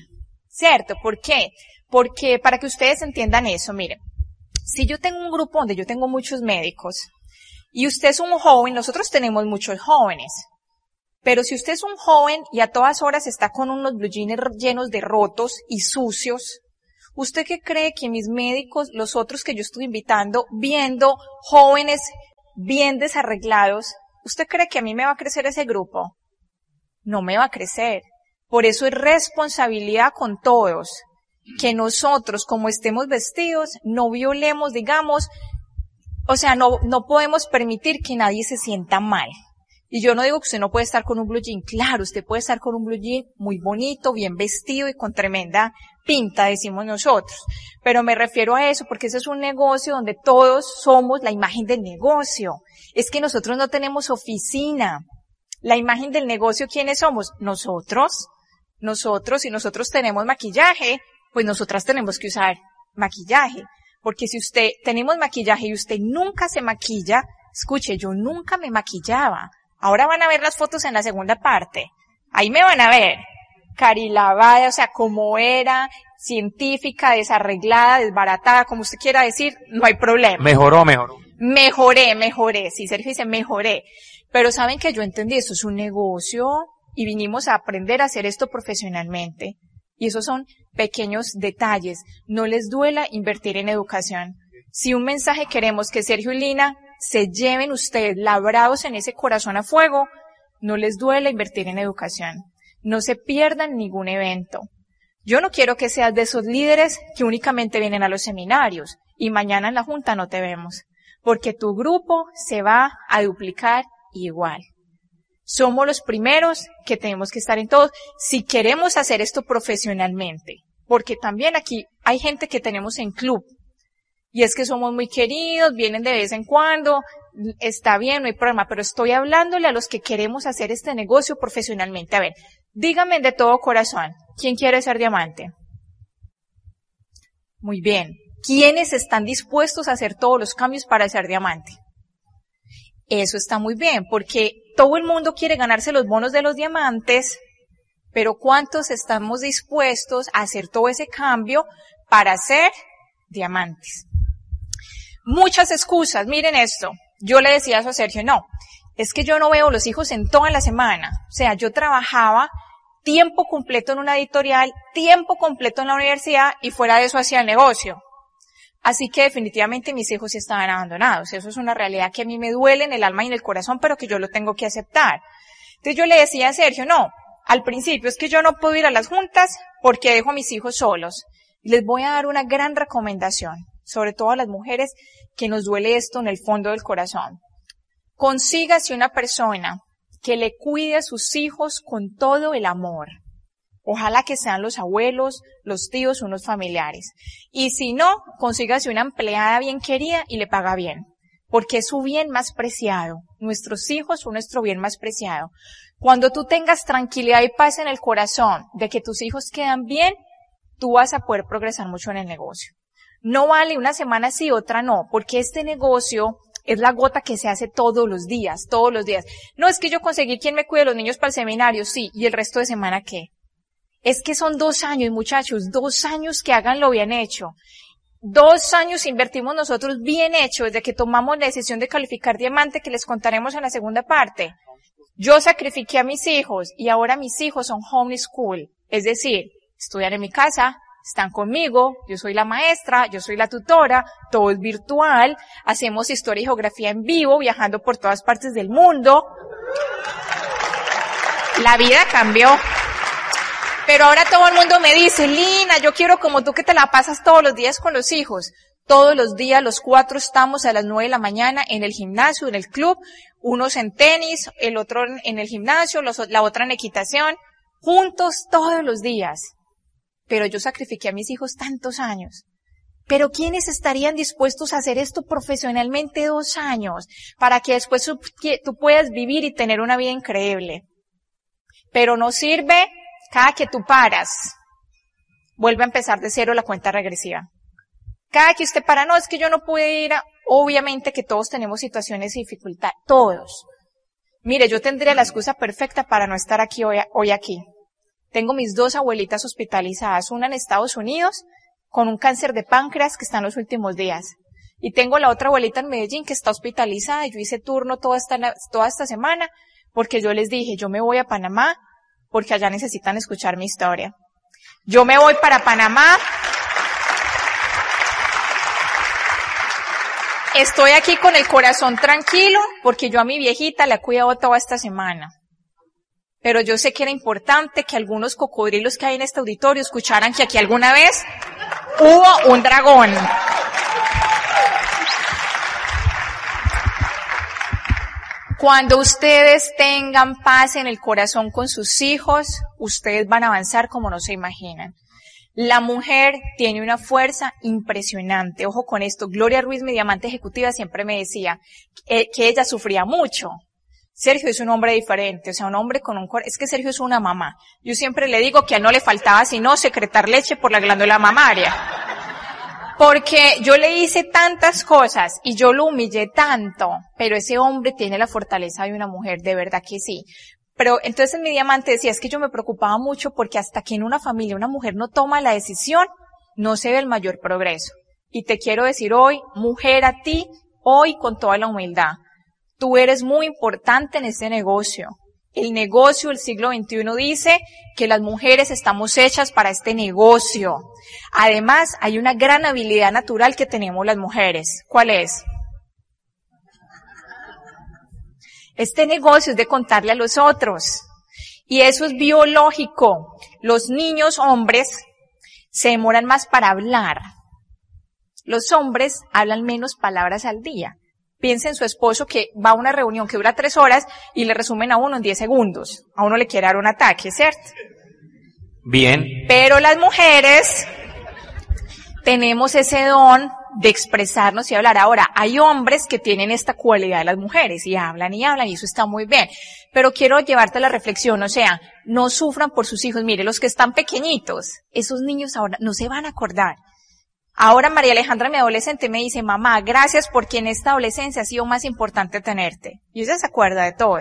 ¿cierto? ¿Por qué? Porque para que ustedes entiendan eso, miren, si yo tengo un grupo donde yo tengo muchos médicos y usted es un joven, nosotros tenemos muchos jóvenes, pero si usted es un joven y a todas horas está con unos blue jeans llenos de rotos y sucios, ¿usted qué cree que mis médicos, los otros que yo estoy invitando, viendo jóvenes bien desarreglados, ¿usted cree que a mí me va a crecer ese grupo? No me va a crecer. Por eso es responsabilidad con todos que nosotros, como estemos vestidos, no violemos, digamos, o sea, no, no podemos permitir que nadie se sienta mal. Y yo no digo que usted no puede estar con un blue jean. Claro, usted puede estar con un blue jean muy bonito, bien vestido y con tremenda pinta, decimos nosotros. Pero me refiero a eso porque ese es un negocio donde todos somos la imagen del negocio. Es que nosotros no tenemos oficina. La imagen del negocio, ¿quiénes somos? Nosotros. Nosotros, si nosotros tenemos maquillaje, pues nosotras tenemos que usar maquillaje. Porque si usted, tenemos maquillaje y usted nunca se maquilla, escuche, yo nunca me maquillaba. Ahora van a ver las fotos en la segunda parte. Ahí me van a ver. Carilavada, o sea, como era, científica, desarreglada, desbaratada, como usted quiera decir, no hay problema. Mejoró, mejoró. Mejoré, mejoré. Sí, Sergio dice, mejoré. Pero saben que yo entendí, esto es un negocio y vinimos a aprender a hacer esto profesionalmente. Y esos son pequeños detalles. No les duela invertir en educación. Si un mensaje queremos que Sergio y Lina se lleven ustedes labrados en ese corazón a fuego, no les duele invertir en educación. No se pierdan ningún evento. Yo no quiero que seas de esos líderes que únicamente vienen a los seminarios y mañana en la junta no te vemos, porque tu grupo se va a duplicar igual. Somos los primeros que tenemos que estar en todos si queremos hacer esto profesionalmente, porque también aquí hay gente que tenemos en club, y es que somos muy queridos, vienen de vez en cuando, está bien, no hay problema, pero estoy hablándole a los que queremos hacer este negocio profesionalmente. A ver, díganme de todo corazón, ¿quién quiere ser diamante? Muy bien. ¿Quiénes están dispuestos a hacer todos los cambios para ser diamante? Eso está muy bien, porque todo el mundo quiere ganarse los bonos de los diamantes, pero ¿cuántos estamos dispuestos a hacer todo ese cambio para ser diamantes? Muchas excusas. Miren esto. Yo le decía eso a Sergio, no, es que yo no veo los hijos en toda la semana. O sea, yo trabajaba tiempo completo en una editorial, tiempo completo en la universidad y fuera de eso hacía el negocio. Así que definitivamente mis hijos estaban abandonados. Eso es una realidad que a mí me duele en el alma y en el corazón, pero que yo lo tengo que aceptar. Entonces yo le decía a Sergio, no, al principio es que yo no puedo ir a las juntas porque dejo a mis hijos solos. Les voy a dar una gran recomendación, sobre todo a las mujeres que nos duele esto en el fondo del corazón. Consígase una persona que le cuide a sus hijos con todo el amor. Ojalá que sean los abuelos, los tíos, unos familiares. Y si no, consígase una empleada bien querida y le paga bien. Porque es su bien más preciado. Nuestros hijos son nuestro bien más preciado. Cuando tú tengas tranquilidad y paz en el corazón de que tus hijos quedan bien, tú vas a poder progresar mucho en el negocio. No vale una semana sí, otra no, porque este negocio es la gota que se hace todos los días, todos los días. No es que yo conseguí quien me cuide los niños para el seminario, sí, y el resto de semana qué. Es que son dos años, muchachos, dos años que haganlo bien hecho. Dos años invertimos nosotros bien hecho desde que tomamos la decisión de calificar diamante que les contaremos en la segunda parte. Yo sacrifiqué a mis hijos y ahora mis hijos son homeschool, es decir, estudian en mi casa, están conmigo, yo soy la maestra, yo soy la tutora, todo es virtual, hacemos historia y geografía en vivo, viajando por todas partes del mundo. La vida cambió. Pero ahora todo el mundo me dice, Lina, yo quiero como tú que te la pasas todos los días con los hijos. Todos los días los cuatro estamos a las nueve de la mañana en el gimnasio, en el club, unos en tenis, el otro en el gimnasio, la otra en equitación, juntos todos los días. Pero yo sacrifiqué a mis hijos tantos años. Pero ¿quiénes estarían dispuestos a hacer esto profesionalmente dos años para que después tú puedas vivir y tener una vida increíble? Pero no sirve cada que tú paras, vuelve a empezar de cero la cuenta regresiva. Cada que usted para, no, es que yo no pude ir a, obviamente que todos tenemos situaciones de dificultad, todos. Mire, yo tendría la excusa perfecta para no estar aquí hoy, hoy aquí. Tengo mis dos abuelitas hospitalizadas, una en Estados Unidos con un cáncer de páncreas que está en los últimos días. Y tengo la otra abuelita en Medellín que está hospitalizada. Yo hice turno toda esta, toda esta semana porque yo les dije, yo me voy a Panamá porque allá necesitan escuchar mi historia. Yo me voy para Panamá. Estoy aquí con el corazón tranquilo porque yo a mi viejita la he cuidado toda esta semana. Pero yo sé que era importante que algunos cocodrilos que hay en este auditorio escucharan que aquí alguna vez hubo un dragón. Cuando ustedes tengan paz en el corazón con sus hijos, ustedes van a avanzar como no se imaginan. La mujer tiene una fuerza impresionante. Ojo con esto. Gloria Ruiz, mi diamante ejecutiva, siempre me decía que, ella sufría mucho. Sergio es un hombre diferente, o sea, un hombre con un es que Sergio es una mamá. Yo siempre le digo que a no le faltaba sino secretar leche por la glándula mamaria. Porque yo le hice tantas cosas y yo lo humillé tanto, pero ese hombre tiene la fortaleza de una mujer, de verdad que sí. Pero entonces mi diamante decía, es que yo me preocupaba mucho porque hasta que en una familia una mujer no toma la decisión, no se ve el mayor progreso. Y te quiero decir hoy, mujer a ti, hoy con toda la humildad, tú eres muy importante en este negocio. El negocio del siglo XXI dice que las mujeres estamos hechas para este negocio. Además, hay una gran habilidad natural que tenemos las mujeres. ¿Cuál es? Este negocio es de contarle a los otros. Y eso es biológico. Los niños hombres se demoran más para hablar. Los hombres hablan menos palabras al día. Piensa en su esposo que va a una reunión que dura tres horas y le resumen a uno en diez segundos. A uno le quiere dar un ataque, ¿cierto? Bien. Pero las mujeres tenemos ese don de expresarnos y hablar. Ahora, hay hombres que tienen esta cualidad de las mujeres y hablan y hablan y eso está muy bien. Pero quiero llevarte a la reflexión, o sea, no sufran por sus hijos. Mire, los que están pequeñitos, esos niños ahora no se van a acordar. Ahora María Alejandra, mi adolescente, me dice, mamá, gracias porque en esta adolescencia ha sido más importante tenerte. Y ella se acuerda de todo.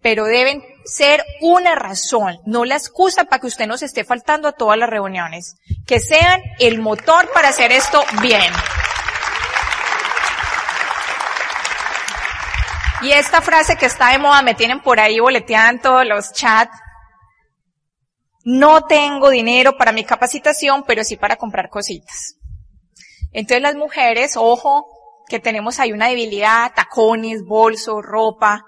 Pero deben ser una razón, no la excusa para que usted nos esté faltando a todas las reuniones. Que sean el motor para hacer esto bien. Y esta frase que está de moda, me tienen por ahí boleteando todos los chats. No tengo dinero para mi capacitación, pero sí para comprar cositas. Entonces las mujeres, ojo, que tenemos ahí una debilidad, tacones, bolso, ropa,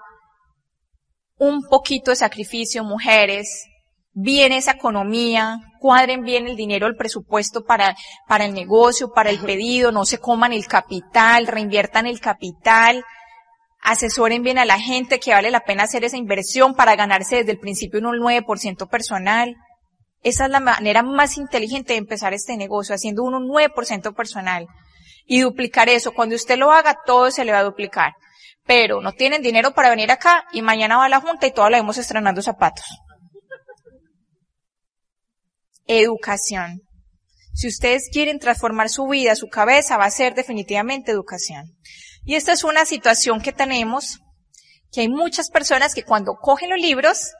un poquito de sacrificio, mujeres, bien esa economía, cuadren bien el dinero, el presupuesto para, para el negocio, para el pedido, no se coman el capital, reinviertan el capital, asesoren bien a la gente que vale la pena hacer esa inversión para ganarse desde el principio un 9% personal. Esa es la manera más inteligente de empezar este negocio, haciendo un 9% personal. Y duplicar eso. Cuando usted lo haga, todo se le va a duplicar. Pero no tienen dinero para venir acá y mañana va a la junta y todos la vemos estrenando zapatos. Educación. Si ustedes quieren transformar su vida, su cabeza, va a ser definitivamente educación. Y esta es una situación que tenemos, que hay muchas personas que cuando cogen los libros,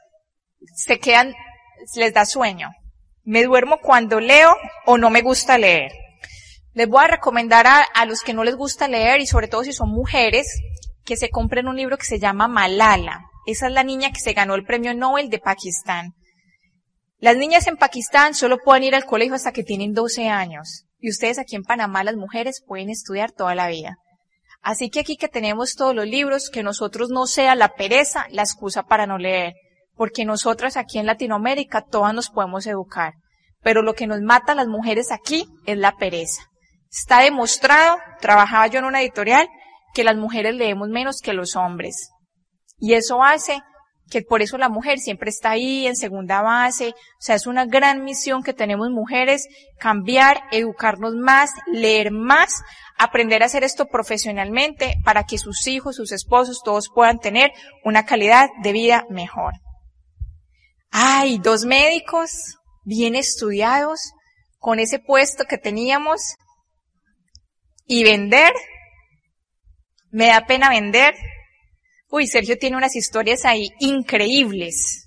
se quedan, les da sueño. Me duermo cuando leo o no me gusta leer. Les voy a recomendar a, los que no les gusta leer y sobre todo si son mujeres, que se compren un libro que se llama Malala. Esa es la niña que se ganó el premio Nobel de Pakistán. Las niñas en Pakistán solo pueden ir al colegio hasta que tienen 12 años. Y ustedes aquí en Panamá, las mujeres, pueden estudiar toda la vida. Así que aquí que tenemos todos los libros, que nosotros no sea la pereza la excusa para no leer, porque nosotras aquí en Latinoamérica todas nos podemos educar. Pero lo que nos mata a las mujeres aquí es la pereza. Está demostrado, trabajaba yo en una editorial, que las mujeres leemos menos que los hombres. Y eso hace que por eso la mujer siempre está ahí en segunda base. O sea, es una gran misión que tenemos mujeres, cambiar, educarnos más, leer más, aprender a hacer esto profesionalmente para que sus hijos, sus esposos, todos puedan tener una calidad de vida mejor. Ay, dos médicos bien estudiados con ese puesto que teníamos y vender. Me da pena vender. Uy, Sergio tiene unas historias ahí increíbles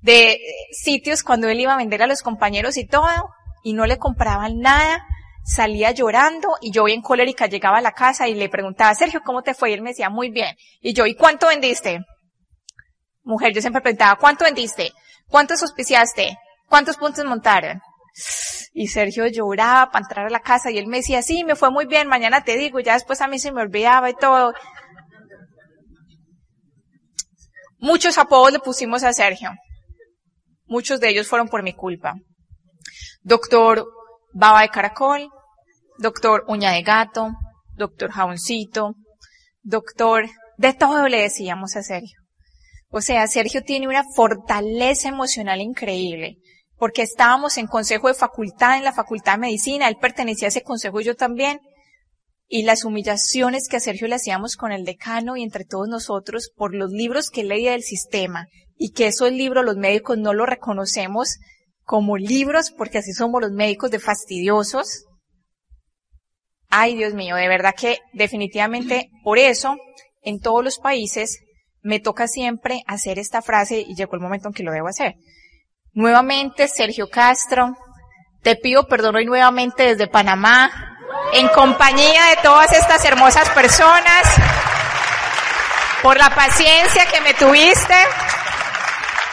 de sitios cuando él iba a vender a los compañeros y todo y no le compraban nada salía llorando y yo bien colérica llegaba a la casa y le preguntaba, Sergio, ¿cómo te fue? Y él me decía, muy bien. Y yo, ¿y cuánto vendiste? Mujer, yo siempre preguntaba, ¿cuánto vendiste? ¿Cuántos auspiciaste? ¿Cuántos puntos montaron? Y Sergio lloraba para entrar a la casa y él me decía, sí, me fue muy bien, mañana te digo, y ya después a mí se me olvidaba y todo. Muchos apodos le pusimos a Sergio. Muchos de ellos fueron por mi culpa. Doctor baba de caracol, doctor uña de gato, doctor jaboncito, doctor, de todo le decíamos a Sergio. O sea, Sergio tiene una fortaleza emocional increíble, porque estábamos en consejo de facultad, en la facultad de medicina, él pertenecía a ese consejo yo también, y las humillaciones que a Sergio le hacíamos con el decano y entre todos nosotros por los libros que leía del sistema, y que esos libros los médicos no los reconocemos, como libros, porque así somos los médicos de fastidiosos. Ay, Dios mío, de verdad que definitivamente por eso en todos los países me toca siempre hacer esta frase y llegó el momento en que lo debo hacer. Nuevamente, Sergio Castro, te pido perdón hoy nuevamente desde Panamá, en compañía de todas estas hermosas personas, por la paciencia que me tuviste,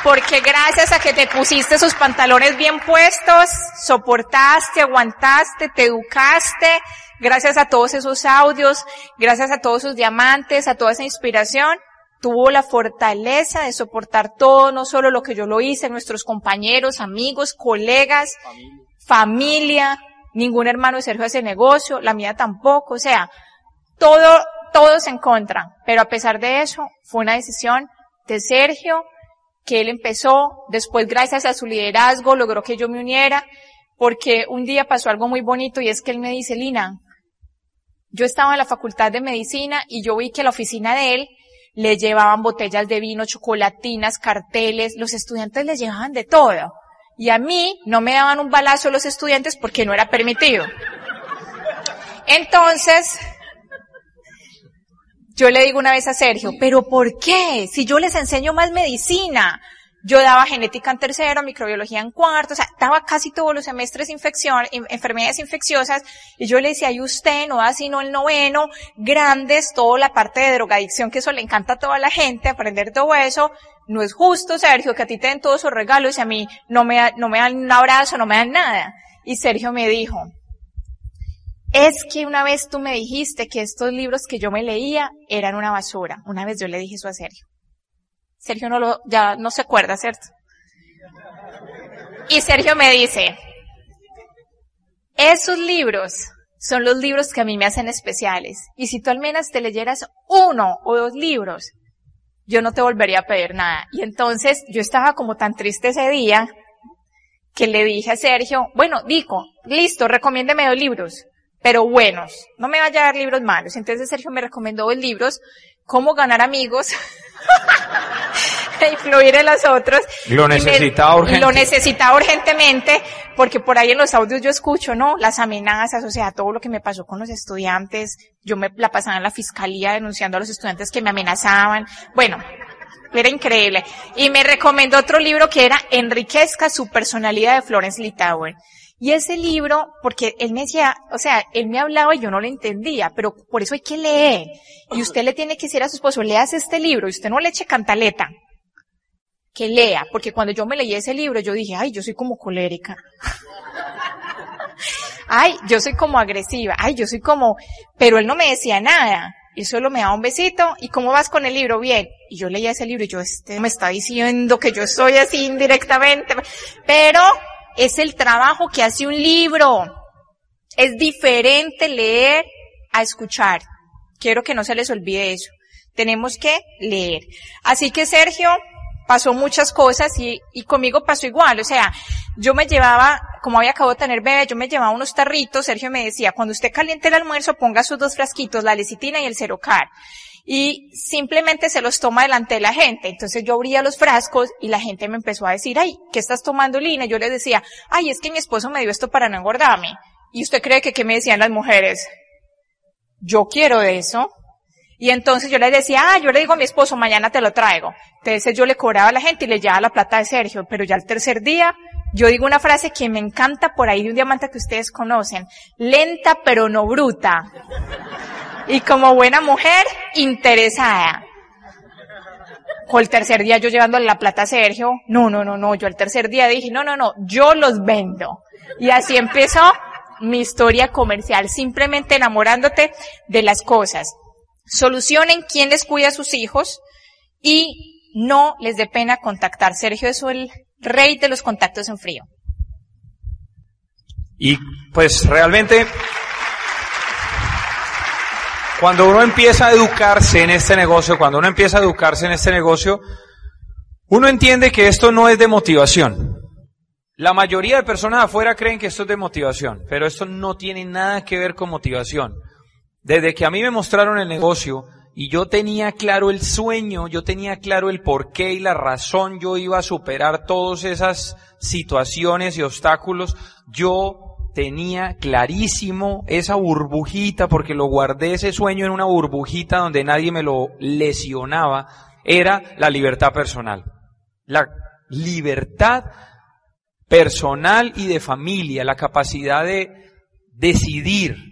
porque gracias a que te pusiste esos pantalones bien puestos, soportaste, aguantaste, te educaste, gracias a todos esos audios, gracias a todos esos diamantes, a toda esa inspiración, tuvo la fortaleza de soportar todo, no solo lo que yo lo hice, nuestros compañeros, amigos, colegas, familia, ningún hermano de Sergio hace negocio, la mía tampoco, o sea, todo, todos en contra, pero a pesar de eso, fue una decisión de Sergio, que él empezó, después gracias a su liderazgo logró que yo me uniera, porque un día pasó algo muy bonito y es que él me dice, Lina, yo estaba en la facultad de medicina y yo vi que la oficina de él le llevaban botellas de vino, chocolatinas, carteles, los estudiantes les llevaban de todo. Y a mí no me daban un balazo los estudiantes porque no era permitido. Entonces, yo le digo una vez a Sergio, pero ¿por qué? Si yo les enseño más medicina. Yo daba genética en tercero, microbiología en cuarto, o sea, daba casi todos los semestres infección, enfermedades infecciosas, y yo le decía, y usted no da sino el noveno, grandes, toda la parte de drogadicción, que eso le encanta a toda la gente, aprender todo eso, no es justo, Sergio, que a ti te den todos esos regalos y a mí no me, no me dan un abrazo, no me dan nada. Y Sergio me dijo, es que una vez tú me dijiste que estos libros que yo me leía eran una basura. Una vez yo le dije eso a Sergio. Sergio no lo, ya no se acuerda, ¿cierto? Y Sergio me dice, esos libros son los libros que a mí me hacen especiales. Y si tú al menos te leyeras uno o dos libros, yo no te volvería a pedir nada. Y entonces yo estaba como tan triste ese día que le dije a Sergio, bueno, digo, listo, recomiéndeme dos libros, pero buenos. No me vaya a dar libros malos. Entonces Sergio me recomendó dos libros, Cómo ganar amigos influir en los otros. Lo necesitaba urgentemente. Lo necesitaba urgentemente, porque por ahí en los audios yo escucho, ¿no? Las amenazas, o sea, todo lo que me pasó con los estudiantes. Yo me la pasaba en la fiscalía denunciando a los estudiantes que me amenazaban. Bueno, era increíble. Y me recomendó otro libro que era Enriquezca su personalidad de Florence Litauer. Y ese libro, porque él me decía, o sea, él me hablaba y yo no lo entendía, pero por eso hay que leer. Y usted le tiene que decir a su esposo, leas este libro y usted no le eche cantaleta que lea, porque cuando yo me leí ese libro yo dije, ay, yo soy como colérica. ay, yo soy como agresiva, ay, yo soy como, pero él no me decía nada. Y solo me daba un besito, ¿y cómo vas con el libro? Bien. Y yo leía ese libro y yo, este me está diciendo que yo soy así indirectamente. Pero es el trabajo que hace un libro. Es diferente leer a escuchar. Quiero que no se les olvide eso. Tenemos que leer. Así que Sergio, pasó muchas cosas y, y conmigo pasó igual. O sea, yo me llevaba, como había acabado de tener bebé, yo me llevaba unos tarritos, Sergio me decía, cuando usted caliente el almuerzo, ponga sus dos frasquitos, la lecitina y el cerocar. Y simplemente se los toma delante de la gente. Entonces yo abría los frascos y la gente me empezó a decir, ay, ¿qué estás tomando, Lina? Yo les decía, ay, es que mi esposo me dio esto para no engordarme. ¿Y usted cree que qué me decían las mujeres? Yo quiero eso. Y entonces yo le decía, ah, yo le digo a mi esposo, mañana te lo traigo. Entonces yo le cobraba a la gente y le llevaba la plata de Sergio, pero ya el tercer día, yo digo una frase que me encanta por ahí de un diamante que ustedes conocen. Lenta pero no bruta. Y como buena mujer, interesada. O el tercer día yo llevándole la plata a Sergio, no, no, no, no, yo el tercer día dije, no, no, no, yo los vendo. Y así empezó mi historia comercial, simplemente enamorándote de las cosas solucionen quién les cuida a sus hijos y no les dé pena contactar. Sergio es el rey de los contactos en frío. Y pues realmente, cuando uno empieza a educarse en este negocio, cuando uno empieza a educarse en este negocio, uno entiende que esto no es de motivación. La mayoría de personas afuera creen que esto es de motivación, pero esto no tiene nada que ver con motivación. Desde que a mí me mostraron el negocio y yo tenía claro el sueño, yo tenía claro el porqué y la razón, yo iba a superar todas esas situaciones y obstáculos, yo tenía clarísimo esa burbujita, porque lo guardé ese sueño en una burbujita donde nadie me lo lesionaba, era la libertad personal. La libertad personal y de familia, la capacidad de decidir,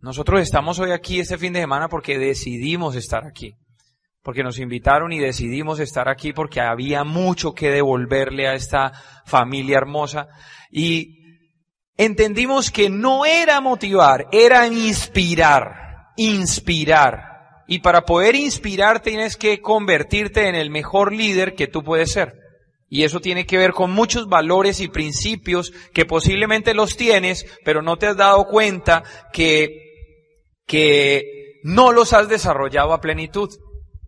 nosotros estamos hoy aquí este fin de semana porque decidimos estar aquí. Porque nos invitaron y decidimos estar aquí porque había mucho que devolverle a esta familia hermosa. Y entendimos que no era motivar, era inspirar, inspirar. Y para poder inspirar tienes que convertirte en el mejor líder que tú puedes ser. Y eso tiene que ver con muchos valores y principios que posiblemente los tienes, pero no te has dado cuenta que que no los has desarrollado a plenitud.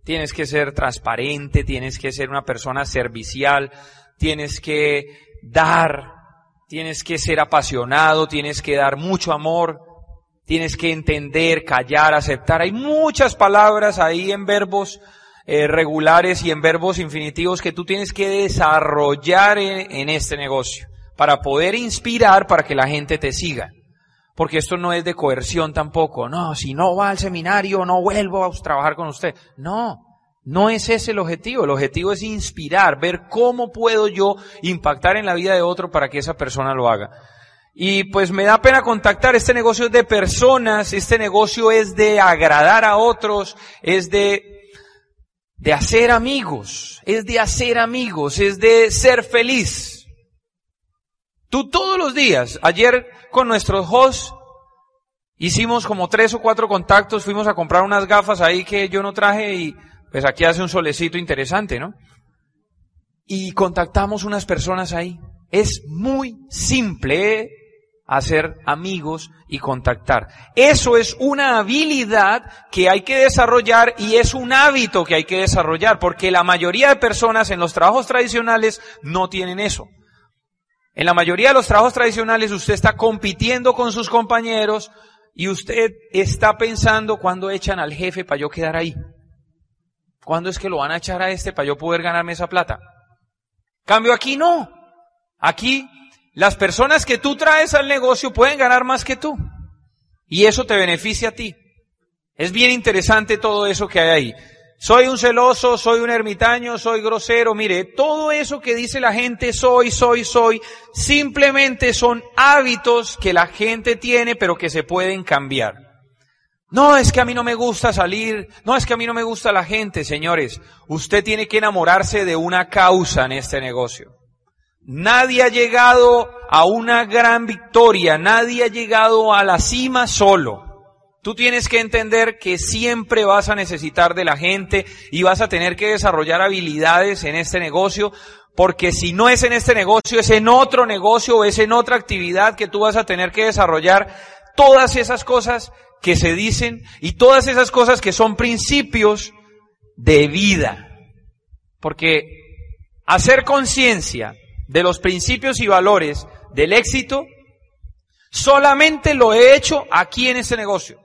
Tienes que ser transparente, tienes que ser una persona servicial, tienes que dar, tienes que ser apasionado, tienes que dar mucho amor, tienes que entender, callar, aceptar. Hay muchas palabras ahí en verbos eh, regulares y en verbos infinitivos que tú tienes que desarrollar en este negocio para poder inspirar para que la gente te siga porque esto no es de coerción tampoco. No, si no va al seminario, no vuelvo a trabajar con usted. No, no es ese el objetivo. El objetivo es inspirar, ver cómo puedo yo impactar en la vida de otro para que esa persona lo haga. Y pues me da pena contactar, este negocio es de personas, este negocio es de agradar a otros, es de, de hacer amigos, es de hacer amigos, es de ser feliz. Tú todos los días, ayer con nuestros hosts, Hicimos como tres o cuatro contactos, fuimos a comprar unas gafas ahí que yo no traje y pues aquí hace un solecito interesante, ¿no? Y contactamos unas personas ahí. Es muy simple ¿eh? hacer amigos y contactar. Eso es una habilidad que hay que desarrollar y es un hábito que hay que desarrollar porque la mayoría de personas en los trabajos tradicionales no tienen eso. En la mayoría de los trabajos tradicionales usted está compitiendo con sus compañeros, y usted está pensando cuándo echan al jefe para yo quedar ahí. ¿Cuándo es que lo van a echar a este para yo poder ganarme esa plata? Cambio aquí no. Aquí las personas que tú traes al negocio pueden ganar más que tú. Y eso te beneficia a ti. Es bien interesante todo eso que hay ahí soy un celoso, soy un ermitaño, soy grosero. Mire, todo eso que dice la gente, soy, soy, soy, simplemente son hábitos que la gente tiene, pero que se pueden cambiar. No, es que a mí no me gusta salir, no, es que a mí no me gusta la gente, señores. Usted tiene que enamorarse de una causa en este negocio. Nadie ha llegado a una gran victoria, nadie ha llegado a la cima solo. Tú tienes que entender que siempre vas a necesitar de la gente y vas a tener que desarrollar habilidades en este negocio, porque si no es en este negocio, es en otro negocio o es en otra actividad que tú vas a tener que desarrollar todas esas cosas que se dicen y todas esas cosas que son principios de vida. Porque hacer conciencia de los principios y valores del éxito, solamente lo he hecho aquí en este negocio.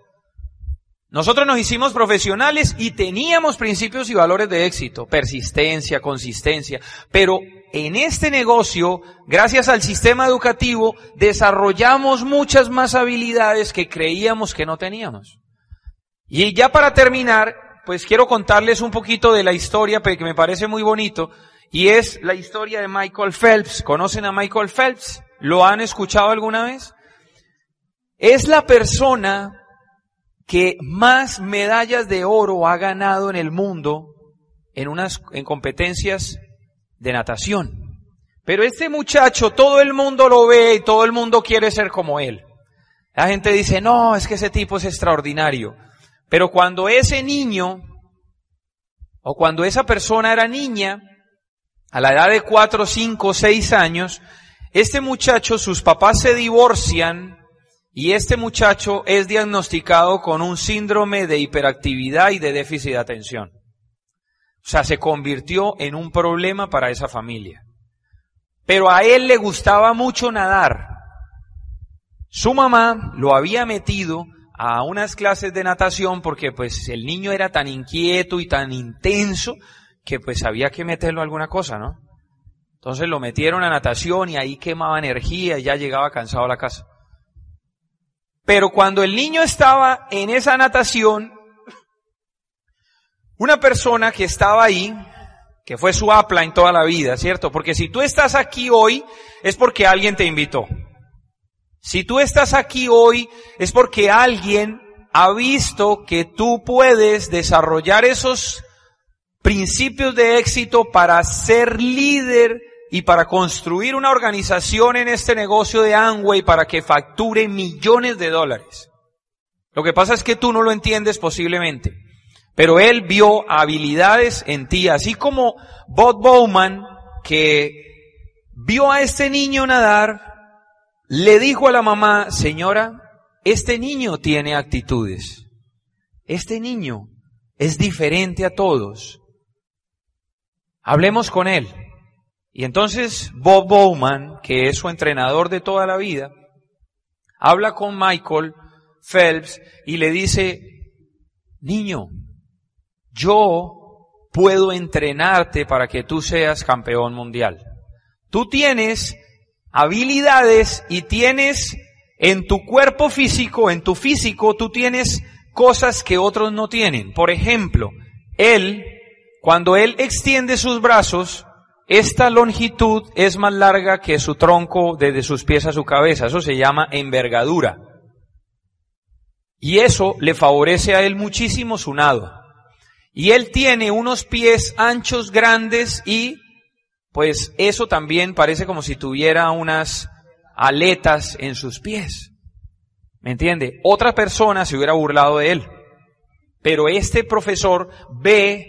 Nosotros nos hicimos profesionales y teníamos principios y valores de éxito, persistencia, consistencia, pero en este negocio, gracias al sistema educativo, desarrollamos muchas más habilidades que creíamos que no teníamos. Y ya para terminar, pues quiero contarles un poquito de la historia que me parece muy bonito, y es la historia de Michael Phelps. ¿Conocen a Michael Phelps? ¿Lo han escuchado alguna vez? Es la persona que más medallas de oro ha ganado en el mundo en unas en competencias de natación. Pero este muchacho todo el mundo lo ve y todo el mundo quiere ser como él. La gente dice, "No, es que ese tipo es extraordinario." Pero cuando ese niño o cuando esa persona era niña, a la edad de cuatro, cinco, seis años, este muchacho, sus papás se divorcian y este muchacho es diagnosticado con un síndrome de hiperactividad y de déficit de atención. O sea, se convirtió en un problema para esa familia. Pero a él le gustaba mucho nadar. Su mamá lo había metido a unas clases de natación porque pues el niño era tan inquieto y tan intenso que pues había que meterlo a alguna cosa, ¿no? Entonces lo metieron a natación y ahí quemaba energía y ya llegaba cansado a la casa. Pero cuando el niño estaba en esa natación, una persona que estaba ahí, que fue su apla en toda la vida, ¿cierto? Porque si tú estás aquí hoy, es porque alguien te invitó. Si tú estás aquí hoy, es porque alguien ha visto que tú puedes desarrollar esos principios de éxito para ser líder y para construir una organización en este negocio de Amway para que facture millones de dólares. Lo que pasa es que tú no lo entiendes posiblemente, pero él vio habilidades en ti, así como Bob Bowman, que vio a este niño nadar, le dijo a la mamá, señora, este niño tiene actitudes, este niño es diferente a todos, hablemos con él. Y entonces Bob Bowman, que es su entrenador de toda la vida, habla con Michael Phelps y le dice, niño, yo puedo entrenarte para que tú seas campeón mundial. Tú tienes habilidades y tienes en tu cuerpo físico, en tu físico, tú tienes cosas que otros no tienen. Por ejemplo, él, cuando él extiende sus brazos, esta longitud es más larga que su tronco desde sus pies a su cabeza. Eso se llama envergadura. Y eso le favorece a él muchísimo su nado. Y él tiene unos pies anchos, grandes y pues eso también parece como si tuviera unas aletas en sus pies. ¿Me entiende? Otra persona se hubiera burlado de él. Pero este profesor ve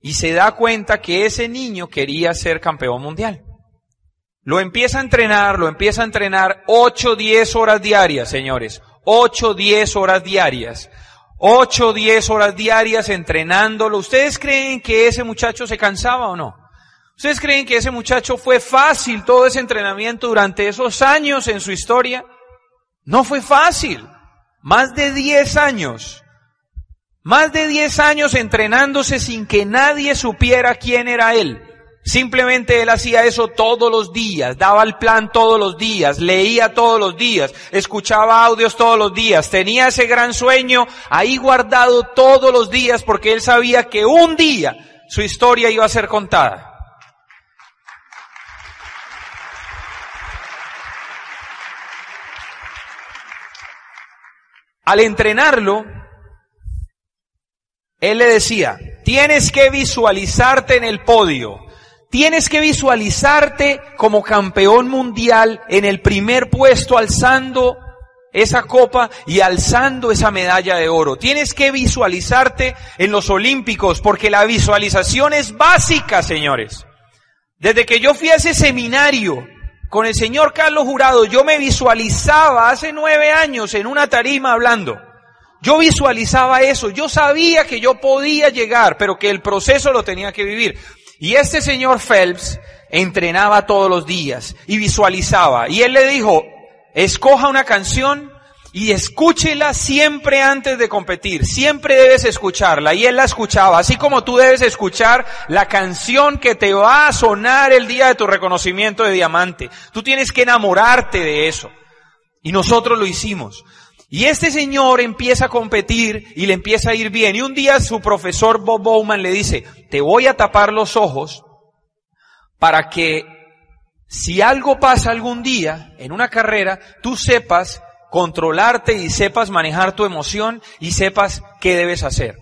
y se da cuenta que ese niño quería ser campeón mundial. Lo empieza a entrenar, lo empieza a entrenar 8, 10 horas diarias, señores. 8, 10 horas diarias. 8, 10 horas diarias entrenándolo. ¿Ustedes creen que ese muchacho se cansaba o no? ¿Ustedes creen que ese muchacho fue fácil todo ese entrenamiento durante esos años en su historia? No fue fácil. Más de 10 años. Más de 10 años entrenándose sin que nadie supiera quién era él. Simplemente él hacía eso todos los días, daba el plan todos los días, leía todos los días, escuchaba audios todos los días, tenía ese gran sueño ahí guardado todos los días porque él sabía que un día su historia iba a ser contada. Al entrenarlo, él le decía, tienes que visualizarte en el podio, tienes que visualizarte como campeón mundial en el primer puesto alzando esa copa y alzando esa medalla de oro. Tienes que visualizarte en los Olímpicos porque la visualización es básica, señores. Desde que yo fui a ese seminario con el señor Carlos Jurado, yo me visualizaba hace nueve años en una tarima hablando. Yo visualizaba eso, yo sabía que yo podía llegar, pero que el proceso lo tenía que vivir. Y este señor Phelps entrenaba todos los días y visualizaba. Y él le dijo, escoja una canción y escúchela siempre antes de competir. Siempre debes escucharla. Y él la escuchaba, así como tú debes escuchar la canción que te va a sonar el día de tu reconocimiento de diamante. Tú tienes que enamorarte de eso. Y nosotros lo hicimos. Y este señor empieza a competir y le empieza a ir bien. Y un día su profesor Bob Bowman le dice, te voy a tapar los ojos para que si algo pasa algún día en una carrera, tú sepas controlarte y sepas manejar tu emoción y sepas qué debes hacer.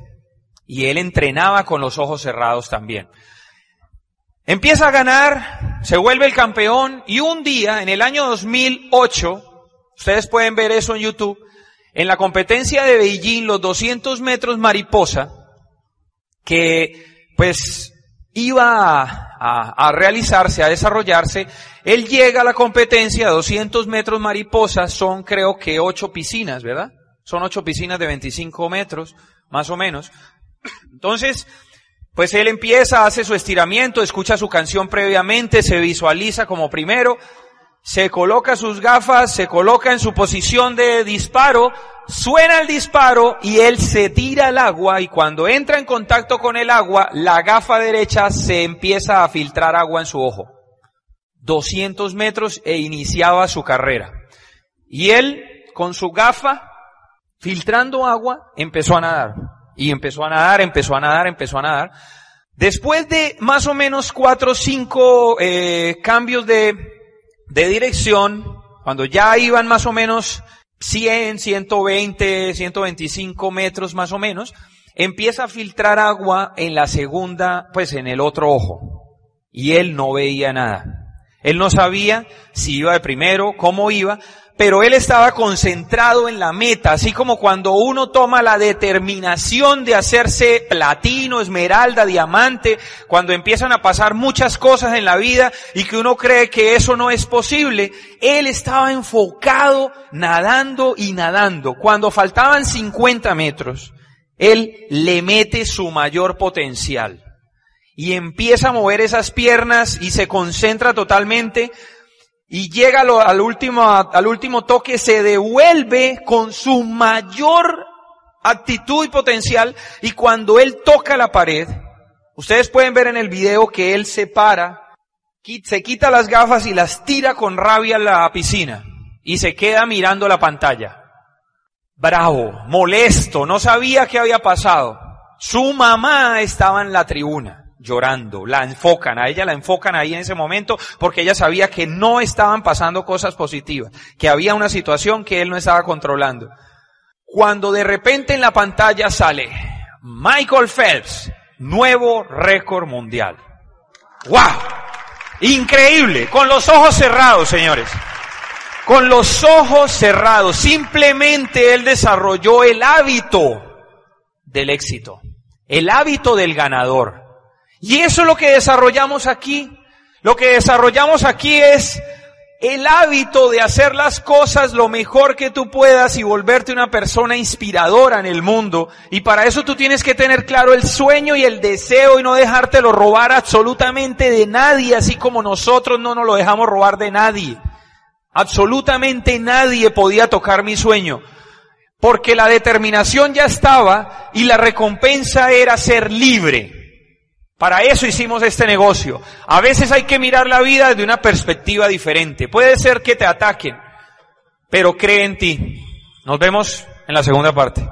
Y él entrenaba con los ojos cerrados también. Empieza a ganar, se vuelve el campeón y un día, en el año 2008, ustedes pueden ver eso en YouTube, en la competencia de Beijing, los 200 metros mariposa, que pues iba a, realizarse, a desarrollarse, él llega a la competencia, 200 metros mariposa, son creo que ocho piscinas, ¿verdad? Son ocho piscinas de 25 metros, más o menos. Entonces, pues él empieza, hace su estiramiento, escucha su canción previamente, se visualiza como primero, se coloca sus gafas, se coloca en su posición de disparo, suena el disparo y él se tira al agua y cuando entra en contacto con el agua, la gafa derecha se empieza a filtrar agua en su ojo. 200 metros e iniciaba su carrera. Y él, con su gafa, filtrando agua, empezó a nadar. Y empezó a nadar, empezó a nadar, empezó a nadar. Después de más o menos cuatro o cinco eh, cambios de, de dirección, cuando ya iban más o menos 100, 120, 125 metros más o menos, empieza a filtrar agua en la segunda, pues en el otro ojo. Y él no veía nada. Él no sabía si iba de primero, cómo iba, pero él estaba concentrado en la meta, así como cuando uno toma la determinación de hacerse platino, esmeralda, diamante, cuando empiezan a pasar muchas cosas en la vida y que uno cree que eso no es posible, él estaba enfocado nadando y nadando. Cuando faltaban 50 metros, él le mete su mayor potencial y empieza a mover esas piernas y se concentra totalmente y llega al último, al último toque, se devuelve con su mayor actitud y potencial y cuando él toca la pared, ustedes pueden ver en el video que él se para, se quita las gafas y las tira con rabia a la piscina y se queda mirando la pantalla. Bravo, molesto, no sabía qué había pasado. Su mamá estaba en la tribuna llorando, la enfocan, a ella la enfocan ahí en ese momento porque ella sabía que no estaban pasando cosas positivas, que había una situación que él no estaba controlando. Cuando de repente en la pantalla sale Michael Phelps, nuevo récord mundial. ¡Wow! Increíble, con los ojos cerrados, señores. con los ojos cerrados. Simplemente él desarrolló el hábito del éxito, el hábito del ganador. Y eso es lo que desarrollamos aquí. Lo que desarrollamos aquí es el hábito de hacer las cosas lo mejor que tú puedas y volverte una persona inspiradora en el mundo. Y para eso tú tienes que tener claro el sueño y el deseo y no dejártelo robar absolutamente de nadie, así como nosotros no nos lo dejamos robar de nadie. Absolutamente nadie podía tocar mi sueño. Porque la determinación ya estaba y la recompensa era ser libre. Para eso hicimos este negocio. A veces hay que mirar la vida desde una perspectiva diferente. Puede ser que te ataquen, pero cree en ti. Nos vemos en la segunda parte.